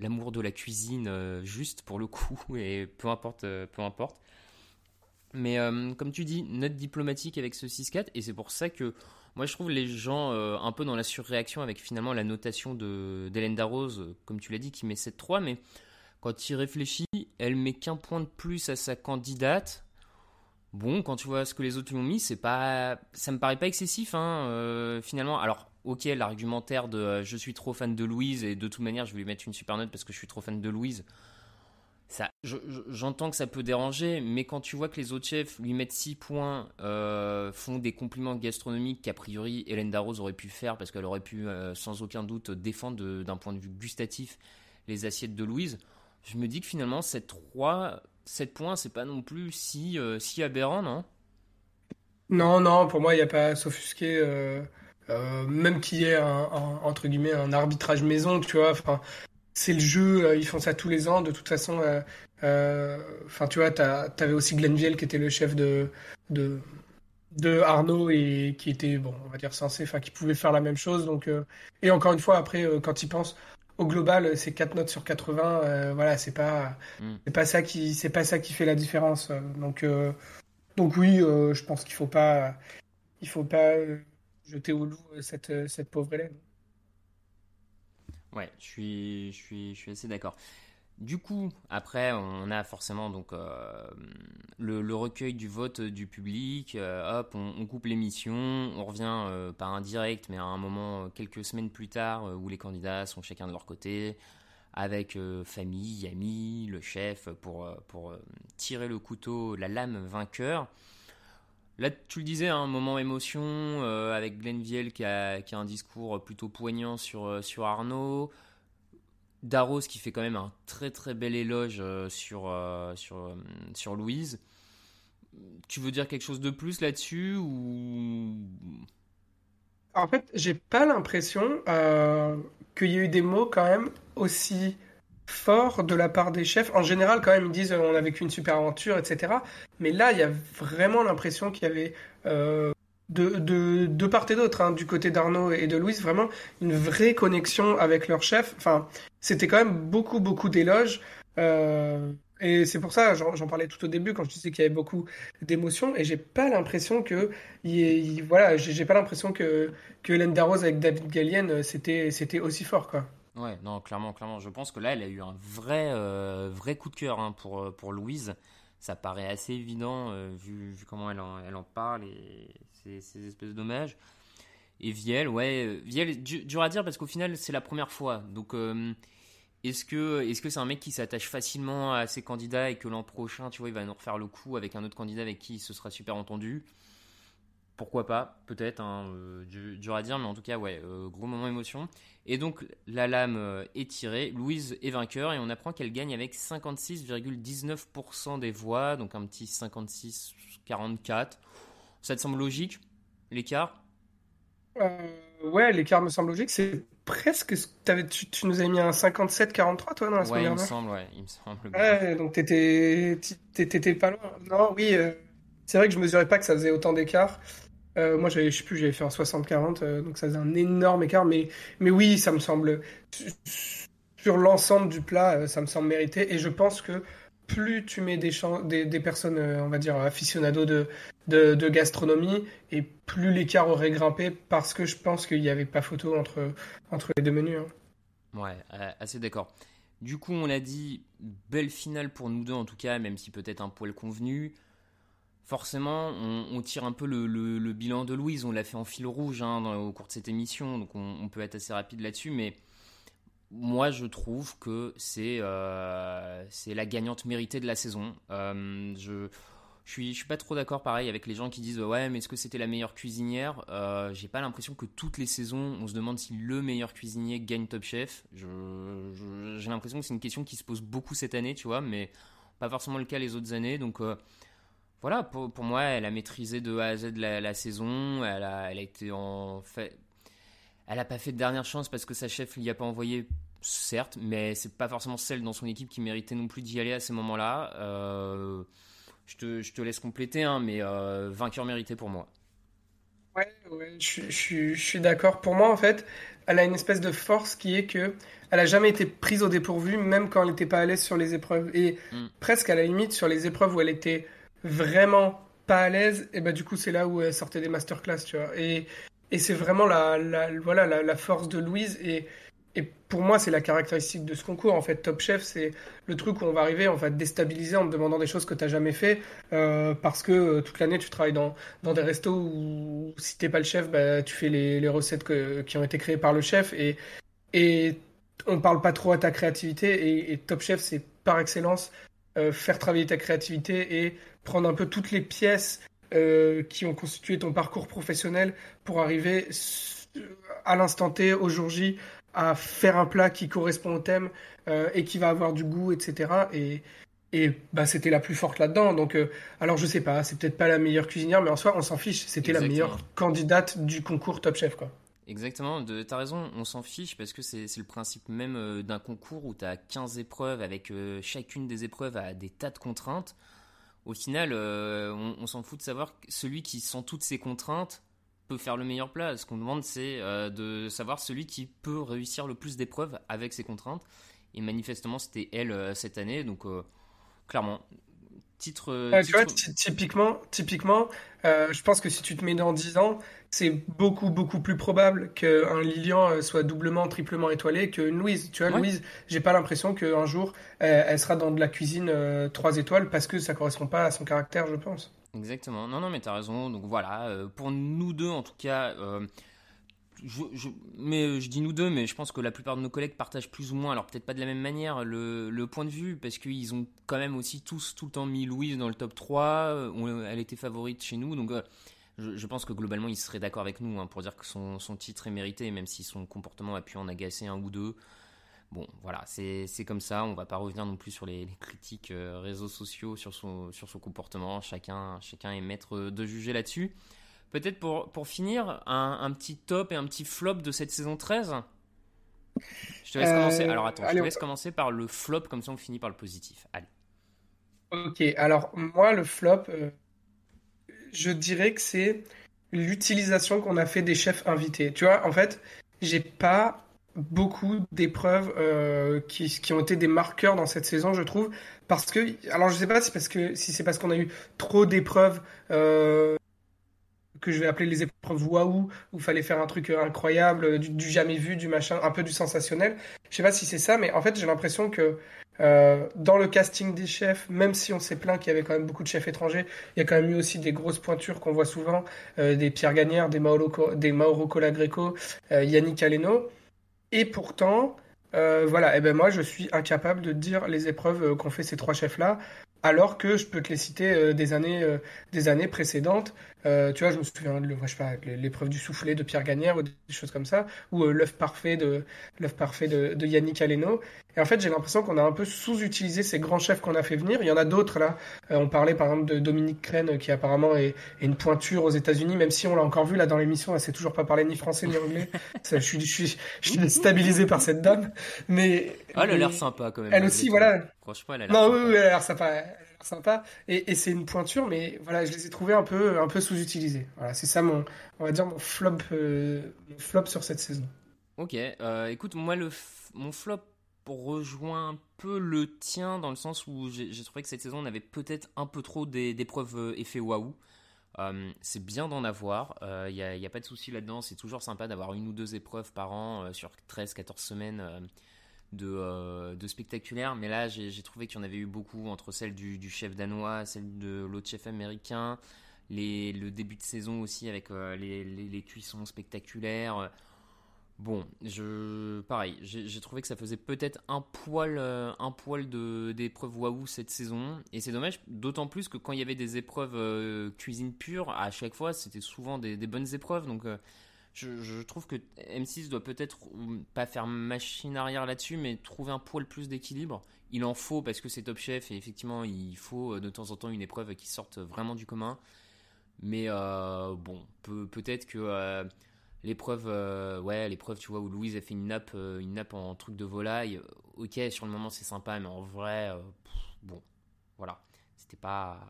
l'amour de la cuisine juste pour le coup et peu importe, peu importe. Mais euh, comme tu dis, note diplomatique avec ce 6-4 et c'est pour ça que moi je trouve les gens euh, un peu dans la surréaction avec finalement la notation d'Hélène Darroze, euh, comme tu l'as dit, qui met 7-3, mais quand il réfléchit, elle met qu'un point de plus à sa candidate. Bon, quand tu vois ce que les autres lui ont mis, c'est pas, ça me paraît pas excessif, hein, finalement. Alors, ok, l'argumentaire de je suis trop fan de Louise et de toute manière, je vais lui mettre une super note parce que je suis trop fan de Louise. J'entends que ça peut déranger, mais quand tu vois que les autres chefs lui mettent 6 points, euh, font des compliments gastronomiques qu'a priori Hélène Darroze aurait pu faire parce qu'elle aurait pu euh, sans aucun doute défendre d'un point de vue gustatif les assiettes de Louise, je me dis que finalement, cette 3, 7 points, c'est pas non plus si, euh, si aberrant, non?
Non, non, pour moi, il n'y a pas à s'offusquer, même qu'il y ait un, entre guillemets, un arbitrage maison, tu vois. C'est le jeu, euh, ils font ça tous les ans. De toute façon, euh, euh, enfin, tu vois, t'avais aussi Glenville qui était le chef de, de, de Arnaud et qui était, bon, on va dire censé, enfin, qui pouvait faire la même chose. Donc, euh, et encore une fois, après, euh, quand ils pensent au global, c'est 4 notes sur 80. euh, voilà, c'est pas,
Mm.
c'est pas ça qui, c'est pas ça qui fait la différence. euh, Donc, euh, donc oui, euh, je pense qu'il faut pas, il faut pas euh, jeter au loup euh, cette, euh, cette pauvre Hélène.
Ouais, je suis, je suis, je suis assez d'accord. Du coup, après, on a forcément donc le, recueil du vote du public. hop, on, coupe l'émission, on revient par un direct, mais à un moment quelques semaines plus tard où les candidats sont chacun de leur côté, avec famille, amis, le chef pour pour tirer le couteau, la lame vainqueur. Là, tu le disais, un moment émotion euh, avec Glenn Viel qui a, un discours plutôt poignant sur, euh, sur Arnaud. Darros qui fait quand même un très très bel éloge euh, sur, sur, sur Louise. Tu veux dire quelque chose de plus là-dessus ou?
En fait, j'ai pas l'impression qu'il y ait eu des mots quand même aussi fort de la part des chefs. En général, quand même, ils disent on a vécu une super aventure, etc. Mais là, il y a vraiment l'impression qu'il y avait euh, de, de, part et d'autre, hein, du côté d'Arnaud et de Louise, vraiment une vraie connexion avec leur chef. Enfin, c'était quand même beaucoup, beaucoup d'éloges. Euh, et c'est pour ça, j'en parlais tout au début quand je disais qu'il y avait beaucoup d'émotions, et j'ai pas l'impression que, voilà, j'ai pas l'impression que Hélène Darroze avec David Gallienne, euh, c'était c'était aussi fort, quoi.
Ouais, non, clairement, clairement. Je pense que là, elle a eu un vrai, euh, vrai coup de cœur hein, pour, euh, pour Louise. Ça paraît assez évident euh, vu, comment elle en, elle en parle et ces, espèces d'hommages. Et Viel, ouais, Viel, dur à dire parce qu'au final, c'est la première fois. Donc, est-ce que est-ce c'est un mec qui s'attache facilement à ses candidats et que l'an prochain, tu vois, il va nous refaire le coup avec un autre candidat avec qui il se sera super entendu? Pourquoi pas, peut-être, hein, dur à dire, mais en tout cas, ouais, gros moment émotion. Et donc la lame euh, est tirée, Louise est vainqueur et on apprend qu'elle gagne avec 56,19% des voix, donc un petit 56-44. Ça te semble logique, l'écart?
Euh, Ouais, l'écart me semble logique. C'est presque. Tu, tu, nous avais mis un 57-43 toi dans la
semaine ouais, il me semble, ouais, il me semble.
Ouais, donc t'étais, t'étais pas loin. Non, oui, euh, c'est vrai que je mesurais pas que ça faisait autant d'écart. Euh, moi, je sais plus, j'avais fait un 60-40, euh, donc ça faisait un énorme écart. Mais, oui, ça me semble, sur l'ensemble du plat, euh, ça me semble mérité. Et je pense que plus tu mets des, des, personnes, on va dire, aficionados de, de, de gastronomie, et plus l'écart aurait grimpé, parce que je pense qu'il n'y avait pas photo entre, entre les deux menus. Hein.
Ouais, assez d'accord. Du coup, on l'a dit, belle finale pour nous deux en tout cas, même si peut-être un poil convenu forcément, on, tire un peu le, bilan de Louise. On l'a fait en fil rouge hein, au cours de cette émission, donc on, peut être assez rapide là-dessus. Mais moi, je trouve que c'est euh, la gagnante méritée de la saison. Euh, je je suis, pas trop d'accord pareil avec les gens qui disent ouais mais est-ce que c'était la meilleure cuisinière? Euh, J'ai pas l'impression que toutes les saisons on se demande si le meilleur cuisinier gagne Top Chef. J'ai l'impression que c'est une question qui se pose beaucoup cette année, tu vois, mais pas forcément le cas les autres années. Donc voilà, pour, pour, moi, elle a maîtrisé de A à Z la, la saison. Elle a, elle a été en fait. Elle n'a pas fait de dernière chance parce que sa chef n'y a pas envoyé, certes, mais c'est pas forcément celle dans son équipe qui méritait non plus d'y aller à ces moments-là. Euh, je, te, je, te, laisse compléter, hein, mais euh, vainqueur mérité pour moi.
Ouais, ouais je, je, je suis d'accord. Pour moi, en fait, elle a une espèce de force qui est que elle a jamais été prise au dépourvu, même quand elle n'était pas à l'aise sur les épreuves. Et mm. presque à la limite, sur les épreuves où elle était vraiment pas à l'aise, et bah du coup c'est là où elle sortait des masterclass, tu vois. Et, et c'est vraiment la, la, voilà, la, force de Louise. Et, et pour moi, c'est la caractéristique de ce concours. En fait, Top Chef, c'est le truc où on va arriver, on va te déstabiliser en te demandant des choses que tu n'as jamais fait. Euh, parce que euh, toute l'année, tu travailles dans, dans des restos où si t'es pas le chef, bah, tu fais les, les recettes que, qui ont été créées par le chef. Et, et on parle pas trop à ta créativité. Et, Top Chef, c'est par excellence euh, faire travailler ta créativité et prendre un peu toutes les pièces euh, qui ont constitué ton parcours professionnel pour arriver à l'instant T, au jour J, à faire un plat qui correspond au thème euh, et qui va avoir du goût, etc. Et, et bah, c'était la plus forte là-dedans. Donc, alors je sais pas, c'est peut-être pas la meilleure cuisinière, mais en soi, on s'en fiche. C'était la meilleure candidate du concours Top Chef, quoi.
Exactement, tu as raison, on s'en fiche parce que c'est le principe même euh, d'un concours où tu as 15 épreuves avec euh, chacune des épreuves à des tas de contraintes. Au final, euh, on, s'en fout de savoir celui qui, sans toutes ces contraintes, peut faire le meilleur plat. Ce qu'on demande, c'est de savoir celui qui peut réussir le plus d'épreuves avec ces contraintes. Et manifestement, c'était elle cette année. Donc, clairement, titre.
Ouais,
titre...
Tu vois, typiquement, typiquement euh, je pense que si tu te mets dans 10 ans, c'est beaucoup, beaucoup plus probable qu'un Lilian euh, soit doublement, triplement étoilé qu'une Louise. Tu vois,
Ouais.
Louise, j'ai pas l'impression qu'un jour, elle, elle sera dans de la cuisine euh, 3 étoiles parce que ça correspond pas à son caractère, je pense.
Exactement. Non, non, mais t'as raison. Donc voilà, euh, pour nous deux, en tout cas, euh, je, mais euh, je dis nous deux, mais je pense que la plupart de nos collègues partagent plus ou moins, alors peut-être pas de la même manière, le, point de vue, parce qu'ils ont quand même aussi tous tout le temps mis Louise dans le top 3. euh, elle était favorite chez nous, donc euh, je, pense que globalement, ils seraient d'accord avec nous hein, pour dire que son, titre est mérité, même si son comportement a pu en agacer un ou deux. Bon, voilà, c'est comme ça. On va pas revenir non plus sur les, critiques réseaux sociaux sur son, comportement. Chacun est maître de juger là-dessus. Peut-être pour, pour finir, un, un petit top et un petit flop de cette saison 13 Je te laisse
Euh,
commencer. Alors attends, je te
on-
laisse commencer par le flop, comme ça on finit par le positif. Allez.
Ok, alors moi, le flop, euh, je dirais que c'est l'utilisation qu'on a fait des chefs invités. Tu vois, en fait, j'ai pas beaucoup d'épreuves euh, qui, qui ont été des marqueurs dans cette saison, je trouve, parce que, alors je sais pas si parce que si c'est parce qu'on a eu trop d'épreuves euh, que je vais appeler les épreuves waouh, où fallait faire un truc euh, incroyable, du, du jamais vu, du machin, un peu du sensationnel. Je sais pas si c'est ça, mais en fait, j'ai l'impression que euh, dans le casting des chefs, même si on s'est plaint qu'il y avait quand même beaucoup de chefs étrangers, il y a quand même eu aussi des grosses pointures qu'on voit souvent, euh, des Pierre Gagnère, des Mauro, des Mauro Colagreco, euh, Yannick Aleno. Et pourtant, euh, voilà, et ben moi je suis incapable de dire les épreuves euh, qu'ont fait ces trois chefs-là, alors que je peux te les citer euh, des années, euh, des années précédentes. Euh, tu vois, je me souviens de je sais pas, l'épreuve du soufflé de Pierre Gagnère ou des choses comme ça, ou euh, l'œuf parfait de l'œuf parfait de, de Yannick Aleno. Et en fait, j'ai l'impression qu'on a un peu sous-utilisé ces grands chefs qu'on a fait venir. Il y en a d'autres là. Euh, on parlait par exemple de Dominique Crène, qui apparemment est, est une pointure aux États-Unis, même si on l'a encore vu là dans l'émission, elle sait toujours pas parler ni français ni anglais. Ça, je suis, je suis, je suis déstabilisé par cette dame. Mais
elle a l'air sympa quand même.
Elle aussi, voilà.
Franchement, elle a l'air
Non,
sympa.
oui, oui, elle a l'air sympa. Sympa. Et, c'est une pointure, mais voilà, je les ai trouvés un peu, un peu sous-utilisés. Voilà, c'est ça mon, on va dire mon flop, euh, mon flop sur cette saison.
Ok, euh, écoute, moi, le mon flop rejoint un peu le tien dans le sens où j'ai trouvé que cette saison, on avait peut-être un peu trop d'épreuves euh, effet waouh. Euh, c'est bien d'en avoir, il n'y a, pas de souci là-dedans, c'est toujours sympa d'avoir une ou deux épreuves par an euh, sur 13-14 semaines euh, de, euh, spectaculaire, mais là j'ai trouvé qu'il y en avait eu beaucoup entre celle du, chef danois, celle de l'autre chef américain, les, le début de saison aussi avec euh, les, cuissons spectaculaires. Bon, je pareil, j'ai trouvé que ça faisait peut-être un poil, euh, un poil de d'épreuves waouh cette saison, et c'est dommage, d'autant plus que quand il y avait des épreuves euh, cuisine pure, à chaque fois c'était souvent des, des bonnes épreuves, donc je, trouve que M6 doit peut-être euh, pas faire machine arrière là-dessus, mais trouver un poil plus d'équilibre. Il en faut parce que c'est Top Chef et effectivement il faut euh, de temps en temps une épreuve qui sorte vraiment du commun. Mais euh, bon, peut- peut-être que euh, l'épreuve, ouais, l'épreuve, tu vois, où Louise a fait une nappe, une nappe en truc de volaille. Ok, sur le moment c'est sympa, mais en vrai, bon, voilà, c'était pas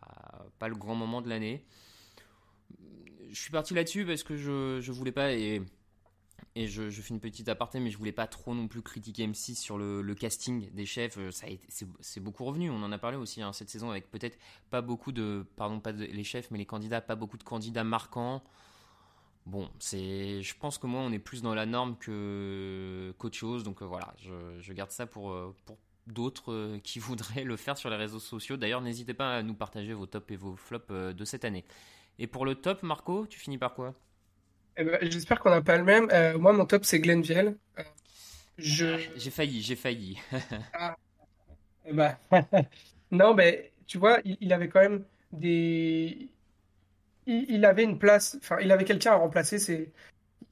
pas le grand moment de l'année. Je suis parti là-dessus parce que je je voulais pas et et je, fais une petite aparté, mais je voulais pas trop non plus critiquer M6 sur le, casting des chefs. Euh, Ça c'est, beaucoup revenu. On en a parlé aussi hein, cette saison avec peut-être pas beaucoup de, pardon, pas de- les chefs, mais les candidats, pas beaucoup de candidats marquants. Bon, c'est, je pense que moi, on est plus dans la norme que qu'autre chose. Donc euh, voilà, je, je garde ça pour euh, pour d'autres qui voudraient le faire sur les réseaux sociaux. D'ailleurs, n'hésitez pas à nous partager vos tops et vos flops de cette année. Et pour le top, Marco, tu finis par quoi?
Eh ben, j'espère qu'on n'a pas le même. Euh, moi, mon top, c'est Glenville. Euh, je...
J'ai failli, j'ai failli.
Eh ben, non, mais tu vois, il, il avait quand même des. Il, il avait une place, enfin, il avait quelqu'un à remplacer. C'est,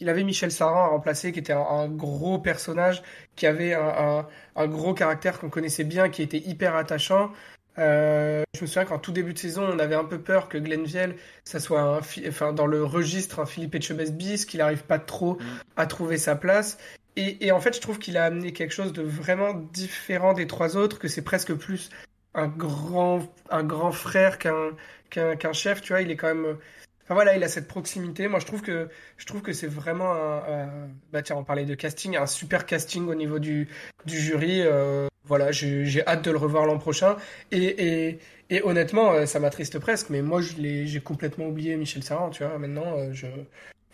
il avait Michel Saran à remplacer, qui était un, un gros personnage, qui avait un, un- un gros caractère qu'on connaissait bien, qui était hyper attachant. Euh, je me souviens qu'en tout début de saison, on avait un peu peur que Glenville, ça soit un, fi- enfin, dans le registre un Philippe Etchebest bis, qu'il n'arrive pas trop à trouver sa place. Et, et en fait, je trouve qu'il a amené quelque chose de vraiment différent des trois autres, que c'est presque plus un grand, un grand frère qu'un qu'un chef, tu vois, il est quand même. Enfin voilà, il a cette proximité. Moi, je trouve que je trouve que c'est vraiment un, un- bah tiens, on parlait de casting, un super casting au niveau du du jury. euh, voilà, j'ai hâte de le revoir l'an prochain. Et, et, et honnêtement, euh, ça m'attriste presque, mais moi, j'ai complètement oublié Michel Saran, tu vois. Maintenant, euh, je.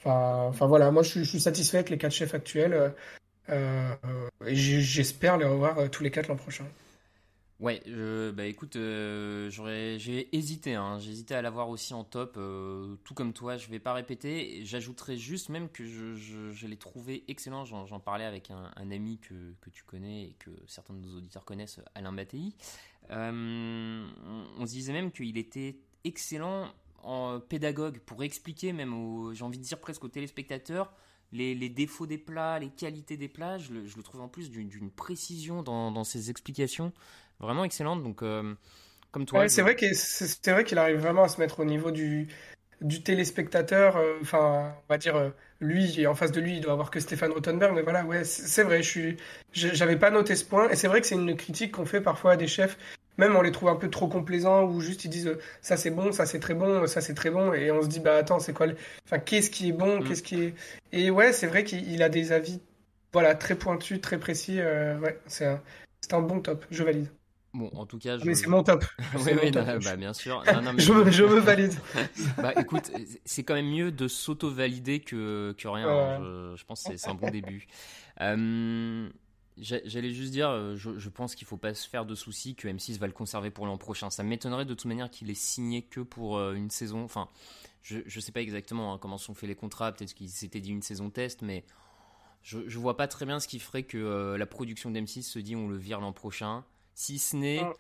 Enfin, voilà, moi, je, suis satisfait avec les quatre chefs actuels. Euh, et j'espère les revoir tous les quatre l'an prochain.
Ouais, bah écoute, euh, j'ai hésité, hein, j'ai hésité à l'avoir aussi en top, euh, tout comme toi, je vais pas répéter, j'ajouterais juste même que je, l'ai trouvé excellent, j'en, parlais avec un, ami que, que, tu connais et que certains de nos auditeurs connaissent, Alain Mattei, euh, on, se disait même qu'il était excellent en pédagogue pour expliquer même, j'ai envie de dire presque aux téléspectateurs, les, défauts des plats, les qualités des plats. Je le, je trouve en plus d'une précision dans, ses explications vraiment excellente. Donc, euh, comme toi.
c'est vrai qu'il c'est vrai qu'il arrive vraiment à se mettre au niveau du du téléspectateur. Euh, enfin, on va dire euh, lui en face de lui, il doit avoir que Stéphane Rothenberg. Mais voilà, ouais, c'est vrai. Je suis, j'avais pas noté ce point. Et c'est vrai que c'est une critique qu'on fait parfois à des chefs. Même on les trouve un peu trop complaisants ou juste ils disent ça c'est bon, ça c'est très bon, ça c'est très bon et on se dit bah attends c'est quoi, enfin qu'est-ce qui est bon, mm. qu'est-ce qui est et ouais c'est vrai qu'il a des avis voilà très pointus, très précis. ouais c'est un, c'est un bon top, je valide.
Bon, en tout cas,
je... mais c'est mon top.
oui, oui, bah, bien sûr.
je, me, je, me, valide.
bah, écoute, c'est quand même mieux de s'auto-valider que, que rien. Hein. Je, pense que c'est un bon début. Euh, j'allais juste dire, euh, je, pense qu'il faut pas se faire de soucis que M6 va le conserver pour l'an prochain. Ça m'étonnerait de toute manière qu'il ait signé que pour euh, une saison. Enfin, je ne sais pas exactement hein, comment sont faits les contrats. Peut-être qu'il s'était dit une saison test, mais je, je vois pas très bien ce qui ferait que la production d'M6 se dit on le vire l'an prochain. Si ce n'est, ah.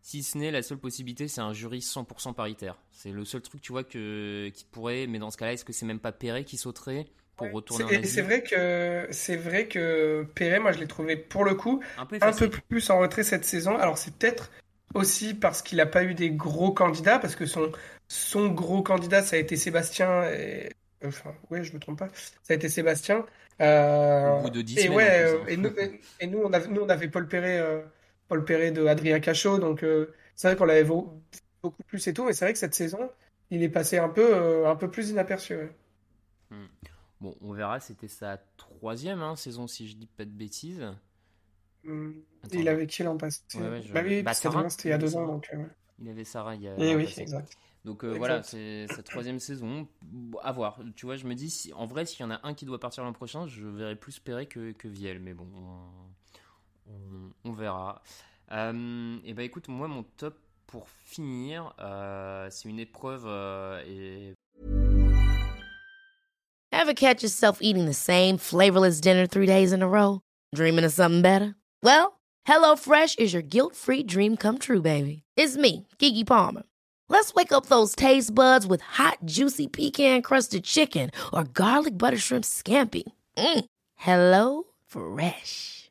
si ce n'est la seule possibilité, c'est un jury 100% paritaire. C'est le seul truc, tu vois, que, qui pourrait. Mais dans ce cas-là, est-ce que c'est même pas Perret qui sauterait pour retourner en
C'est vrai que c'est vrai que Perret, moi, je l'ai trouvé pour le coup un peu, plus en retrait cette saison. Alors c'est peut-être aussi parce qu'il n'a pas eu des gros candidats, parce que son son gros candidat, ça a été Sébastien. Et... Enfin, ouais, je me trompe pas. Ça a été Sébastien.
Euh... Au bout de 10
et ouais, hein. et, nous, et, nous, on avait, nous, on avait Paul Perret. Euh, Paul Perret de Adrien Cachot. Donc euh, c'est vrai qu'on l'avait beaucoup plus et tout, mais c'est vrai que cette saison, il est passé un peu, euh, un peu plus inaperçu.
Hmm. Bon, on verra, c'était sa troisième hein, saison, si je dis pas de bêtises.
Hmm. Il avait qui l'an passé? Bah oui, bah, c'était il y a deux ans. Donc, euh,
Il avait Sarah il y a.
Et eh oui, exact.
Donc voilà, c'est sa troisième saison. À voir. Tu vois, je me dis, si, en vrai, s'il y en a un qui doit partir l'an prochain, je verrais plus Perret que, que Viel. Mais bon, on, verra. Euh, et bah écoute, moi mon top pour finir, euh, c'est une épreuve euh, et.
Ever catch yourself eating the same flavorless dinner three days in a row? Dreaming of something better? Well, HelloFresh is your guilt-free dream come true, baby. It's me, Gigi Palmer. Let's wake up those taste buds with hot, juicy pecan-crusted chicken or garlic butter shrimp scampi. Mm. Hello Fresh.